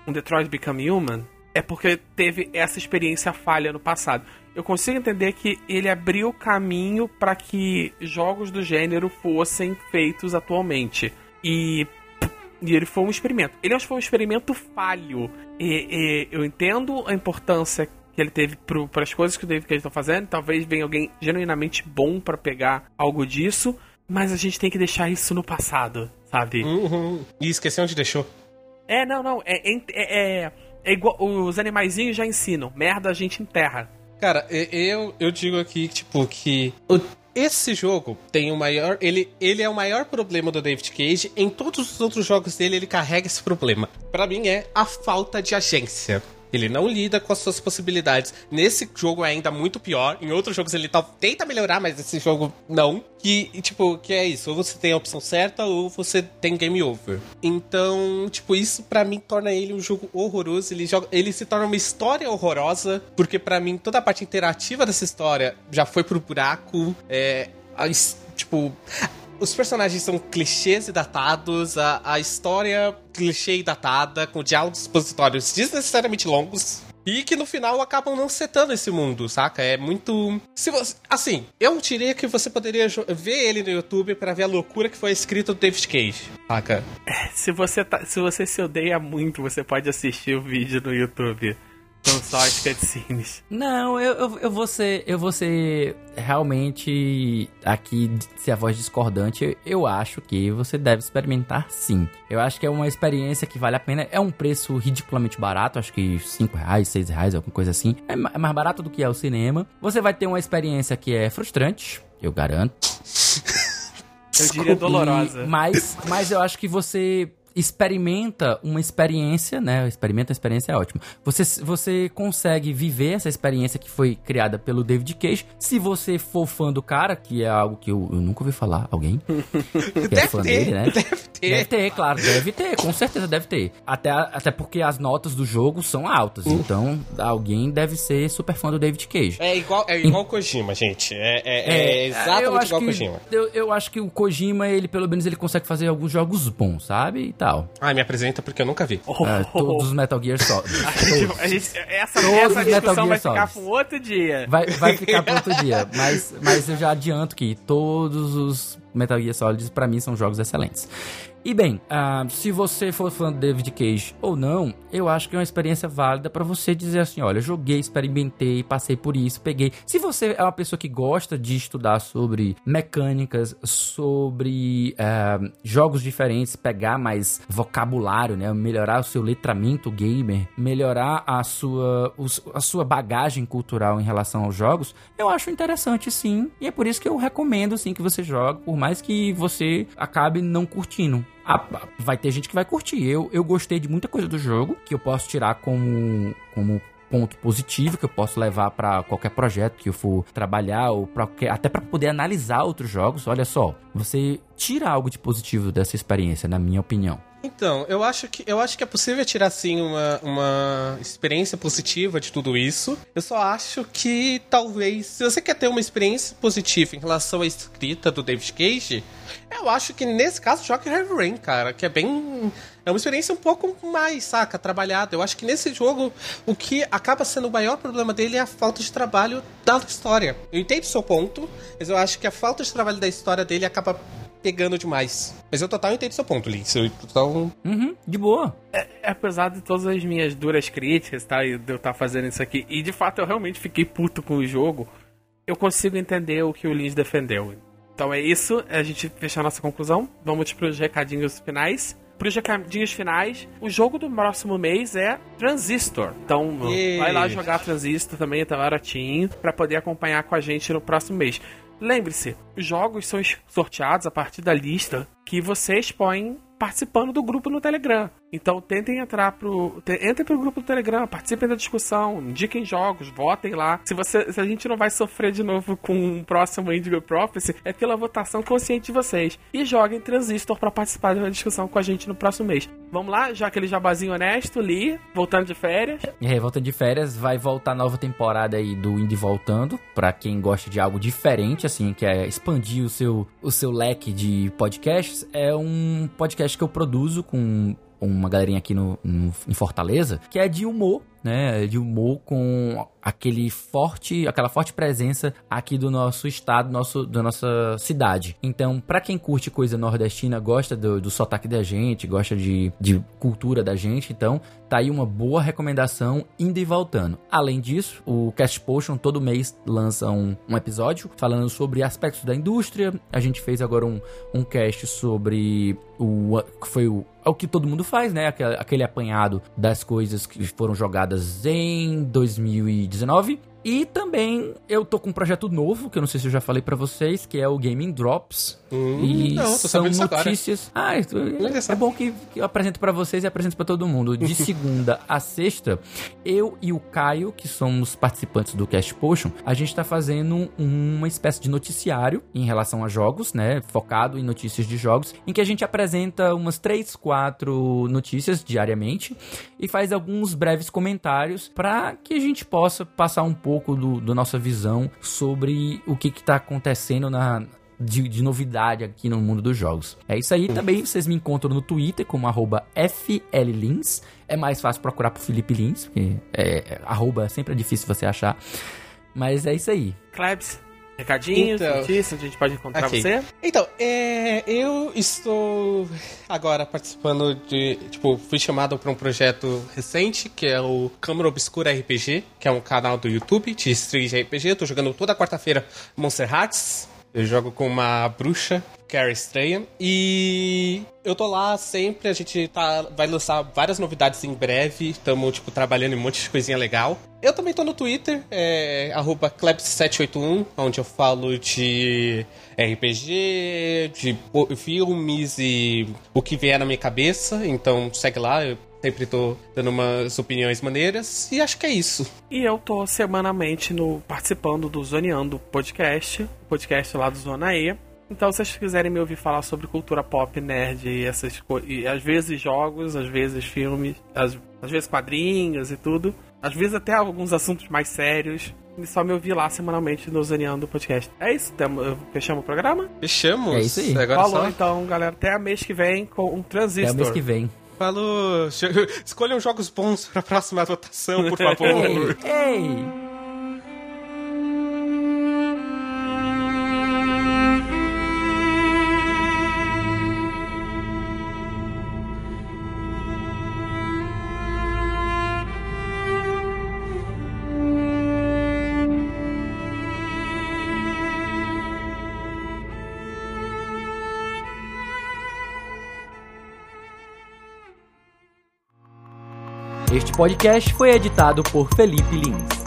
um Detroit Become Human, é porque teve essa experiência falha no passado. Eu consigo entender que ele abriu caminho para que jogos do gênero fossem feitos atualmente. E, e ele foi um experimento. Ele acho que foi um experimento falho. E, e eu entendo a importância que ele teve para as coisas que o David Cage está fazendo. Talvez venha alguém genuinamente bom para pegar algo disso. Mas a gente tem que deixar isso no passado, sabe? Uhum. E esqueceu onde deixou. É, não, não. É, é, é, é igual. Os animaizinhos já ensinam. Merda a gente enterra. Cara, eu, eu digo aqui, tipo, que o- esse jogo tem o maior. Ele, ele é o maior problema do David Cage. Em todos os outros jogos dele, ele carrega esse problema. Pra mim, é a falta de agência. Ele não lida com as suas possibilidades. Nesse jogo é ainda muito pior. Em outros jogos ele tá- tenta melhorar, mas esse jogo não. Que, tipo, que é isso. Ou você tem a opção certa, ou você tem game over. Então, tipo, isso pra mim torna ele um jogo horroroso. Ele, joga, ele se torna uma história horrorosa. Porque pra mim toda a parte interativa dessa história já foi pro buraco. É. tipo. Os personagens são clichês e datados, a, a história clichê e datada, com diálogos expositórios desnecessariamente longos. E que no final acabam não setando esse mundo, saca? É muito. Se você... Assim, eu diria que você poderia ver ele no YouTube pra ver a loucura que foi escrito do David Cage, saca? Se você, tá, se você se odeia muito, você pode assistir o vídeo no YouTube. São só as cutscenes. Não, eu, eu, eu vou ser. Eu vou ser realmente aqui se a voz discordante, eu acho que você deve experimentar sim. Eu acho que é uma experiência que vale a pena. É um preço ridiculamente barato, acho que 5 reais, 6 reais, alguma coisa assim. É, é mais barato do que é o cinema. Você vai ter uma experiência que é frustrante, eu garanto. Eu diria dolorosa. E, mas, mas eu acho que você experimenta uma experiência, né? Experimenta a experiência é ótimo. Você, você consegue viver essa experiência que foi criada pelo David Cage. Se você for fã do cara, que é algo que eu, eu nunca ouvi falar, alguém que é Deve fã ter, dele, né? deve ter. Deve ter, claro, deve ter, com certeza deve ter. Até, até porque as notas do jogo são altas, então alguém deve ser super fã do David Cage. É igual, é igual o Kojima, gente. É, é, é exatamente eu acho igual o que, Kojima. Eu, eu acho que o Kojima, ele pelo menos ele consegue fazer alguns jogos bons, sabe? E tal. Ah, me apresenta porque eu nunca vi. É, todos os Metal Gear Solid. A gente- essa Todos essa Metal discussão Gear vai ficar para outro dia. Vai, vai ficar para outro dia. Mas, mas eu já adianto que todos os Metal Gear Solid pra mim são jogos excelentes. E bem, ah, se você for fã do David Cage ou não, eu acho que é uma experiência válida pra você dizer assim, olha, joguei, experimentei, passei por isso, peguei. Se você é uma pessoa que gosta de estudar sobre mecânicas, sobre ah, jogos diferentes, pegar mais vocabulário, né, melhorar o seu letramento gamer, melhorar a sua, a sua bagagem cultural em relação aos jogos, eu acho interessante sim, e é por isso que eu recomendo sim que você jogue, por mais que você acabe não curtindo. Ah, vai ter gente que vai curtir. Eu, eu gostei de muita coisa do jogo que eu posso tirar como, como ponto positivo que eu posso levar pra qualquer projeto que eu for trabalhar ou pra, até pra poder analisar outros jogos. Olha só, você tira algo de positivo dessa experiência, na minha opinião. Então, eu acho que eu acho que é possível tirar sim uma, uma experiência positiva de tudo isso. Eu só acho que talvez, se você quer ter uma experiência positiva em relação à escrita do David Cage, eu acho que nesse caso joga Heavy Rain, cara, que é bem é uma experiência um pouco mais, saca, trabalhada. Eu acho que nesse jogo o que acaba sendo o maior problema dele é a falta de trabalho da história. Eu entendo o seu ponto, mas eu acho que a falta de trabalho da história dele acaba pegando demais. Mas eu total entendo seu ponto, Lee. Eu total Uhum, de boa. É, apesar de todas as minhas duras críticas, tá? E de eu estar fazendo isso aqui, e de fato eu realmente fiquei puto com o jogo, eu consigo entender o que o Lins defendeu. Então é isso, a gente fechar a nossa conclusão. Vamos pros recadinhos finais. Pros recadinhos finais, o jogo do próximo mês é Transistor. Então vai lá jogar Transistor também, tá baratinho, pra poder acompanhar com a gente no próximo mês. Lembre-se, os jogos são sorteados a partir da lista que vocês põem participando do grupo no Telegram. Então tentem entrar pro. Entrem pro grupo do Telegram, participem da discussão, indiquem jogos, votem lá. Se, você, se a gente não vai sofrer de novo com um próximo Indigo Prophecy, é pela votação consciente de vocês. E joguem Transistor pra participar de uma discussão com a gente no próximo mês. Vamos lá, já aquele jabazinho honesto, Li, voltando de férias. Aí, voltando de férias, vai voltar a nova temporada aí do Indie Voltando, pra quem gosta de algo diferente, assim, que é expandir o seu, o seu leque de podcasts. É um podcast que eu produzo com uma galerinha aqui no, no- em Fortaleza, que é de humor, né? De humor com aquele forte, aquela forte presença aqui do nosso estado, nosso, da nossa cidade. Então, pra quem curte coisa nordestina, gosta do, do sotaque da gente, gosta de, de cultura da gente, então tá aí uma boa recomendação indo e voltando. Além disso, o Cast Potion todo mês lança um, um episódio falando sobre aspectos da indústria. A gente fez agora um, um cast sobre o que foi o, é o que todo mundo faz, né? Aquele, aquele apanhado das coisas que foram jogadas em 2019. E também eu tô com um projeto novo, que eu não sei se eu já falei pra vocês, que é o Gaming Drops. Hum, e não, tô são disso agora. notícias. Ah, Olha só. é bom que, que eu apresento pra vocês e apresento pra todo mundo. De segunda a sexta, eu e o Caio, que somos participantes do Cast Potion, a gente tá fazendo uma espécie de noticiário em relação a jogos, né? Focado em notícias de jogos, em que a gente apresenta umas três, quatro notícias diariamente e faz alguns breves comentários para que a gente possa passar um pouco do, da nossa visão sobre o que está acontecendo na, de, de novidade aqui no mundo dos jogos. É isso aí. Também vocês me encontram no Twitter como FLLins. É mais fácil procurar por Felipe Lins, porque é, é, arroba sempre é difícil você achar. Mas é isso aí. Klebs, Recadinhos, Então- notícias, onde a gente pode encontrar Ok. você. Então, é, eu estou agora participando de. Tipo, fui chamado para um projeto recente, que é o Câmara Obscura RPG, que é um canal do YouTube de stream de RPG. Eu tô jogando toda quarta-feira Monster Hearts. Eu jogo com uma bruxa, Carrie Strayan. E eu tô lá sempre, a gente tá, vai lançar várias novidades em breve. Estamos, tipo, trabalhando em um monte de coisinha legal. Eu também tô no Twitter, é arroba Klebs781, onde eu falo de RPG, de filmes e o que vier na minha cabeça. Então segue lá, eu sempre tô dando umas opiniões maneiras. E acho que é isso. E eu tô semanalmente no, participando do Zoneando Podcast, o podcast lá do Zona E. Então, se vocês quiserem me ouvir falar sobre cultura pop, nerd e essas coisas, e às vezes jogos, às vezes filmes, às, às vezes quadrinhos e tudo, às vezes até alguns assuntos mais sérios, é só me ouvir lá semanalmente no Zoneando Podcast. É isso, tamo, fechamos o programa? Fechamos? É isso aí. Agora Falou só. então, galera. Até mês que vem com um transistor. Até mês que vem. Falou. Escolham jogos bons pra próxima votação, por favor. Ei! Podcast foi editado por Felipe Lins.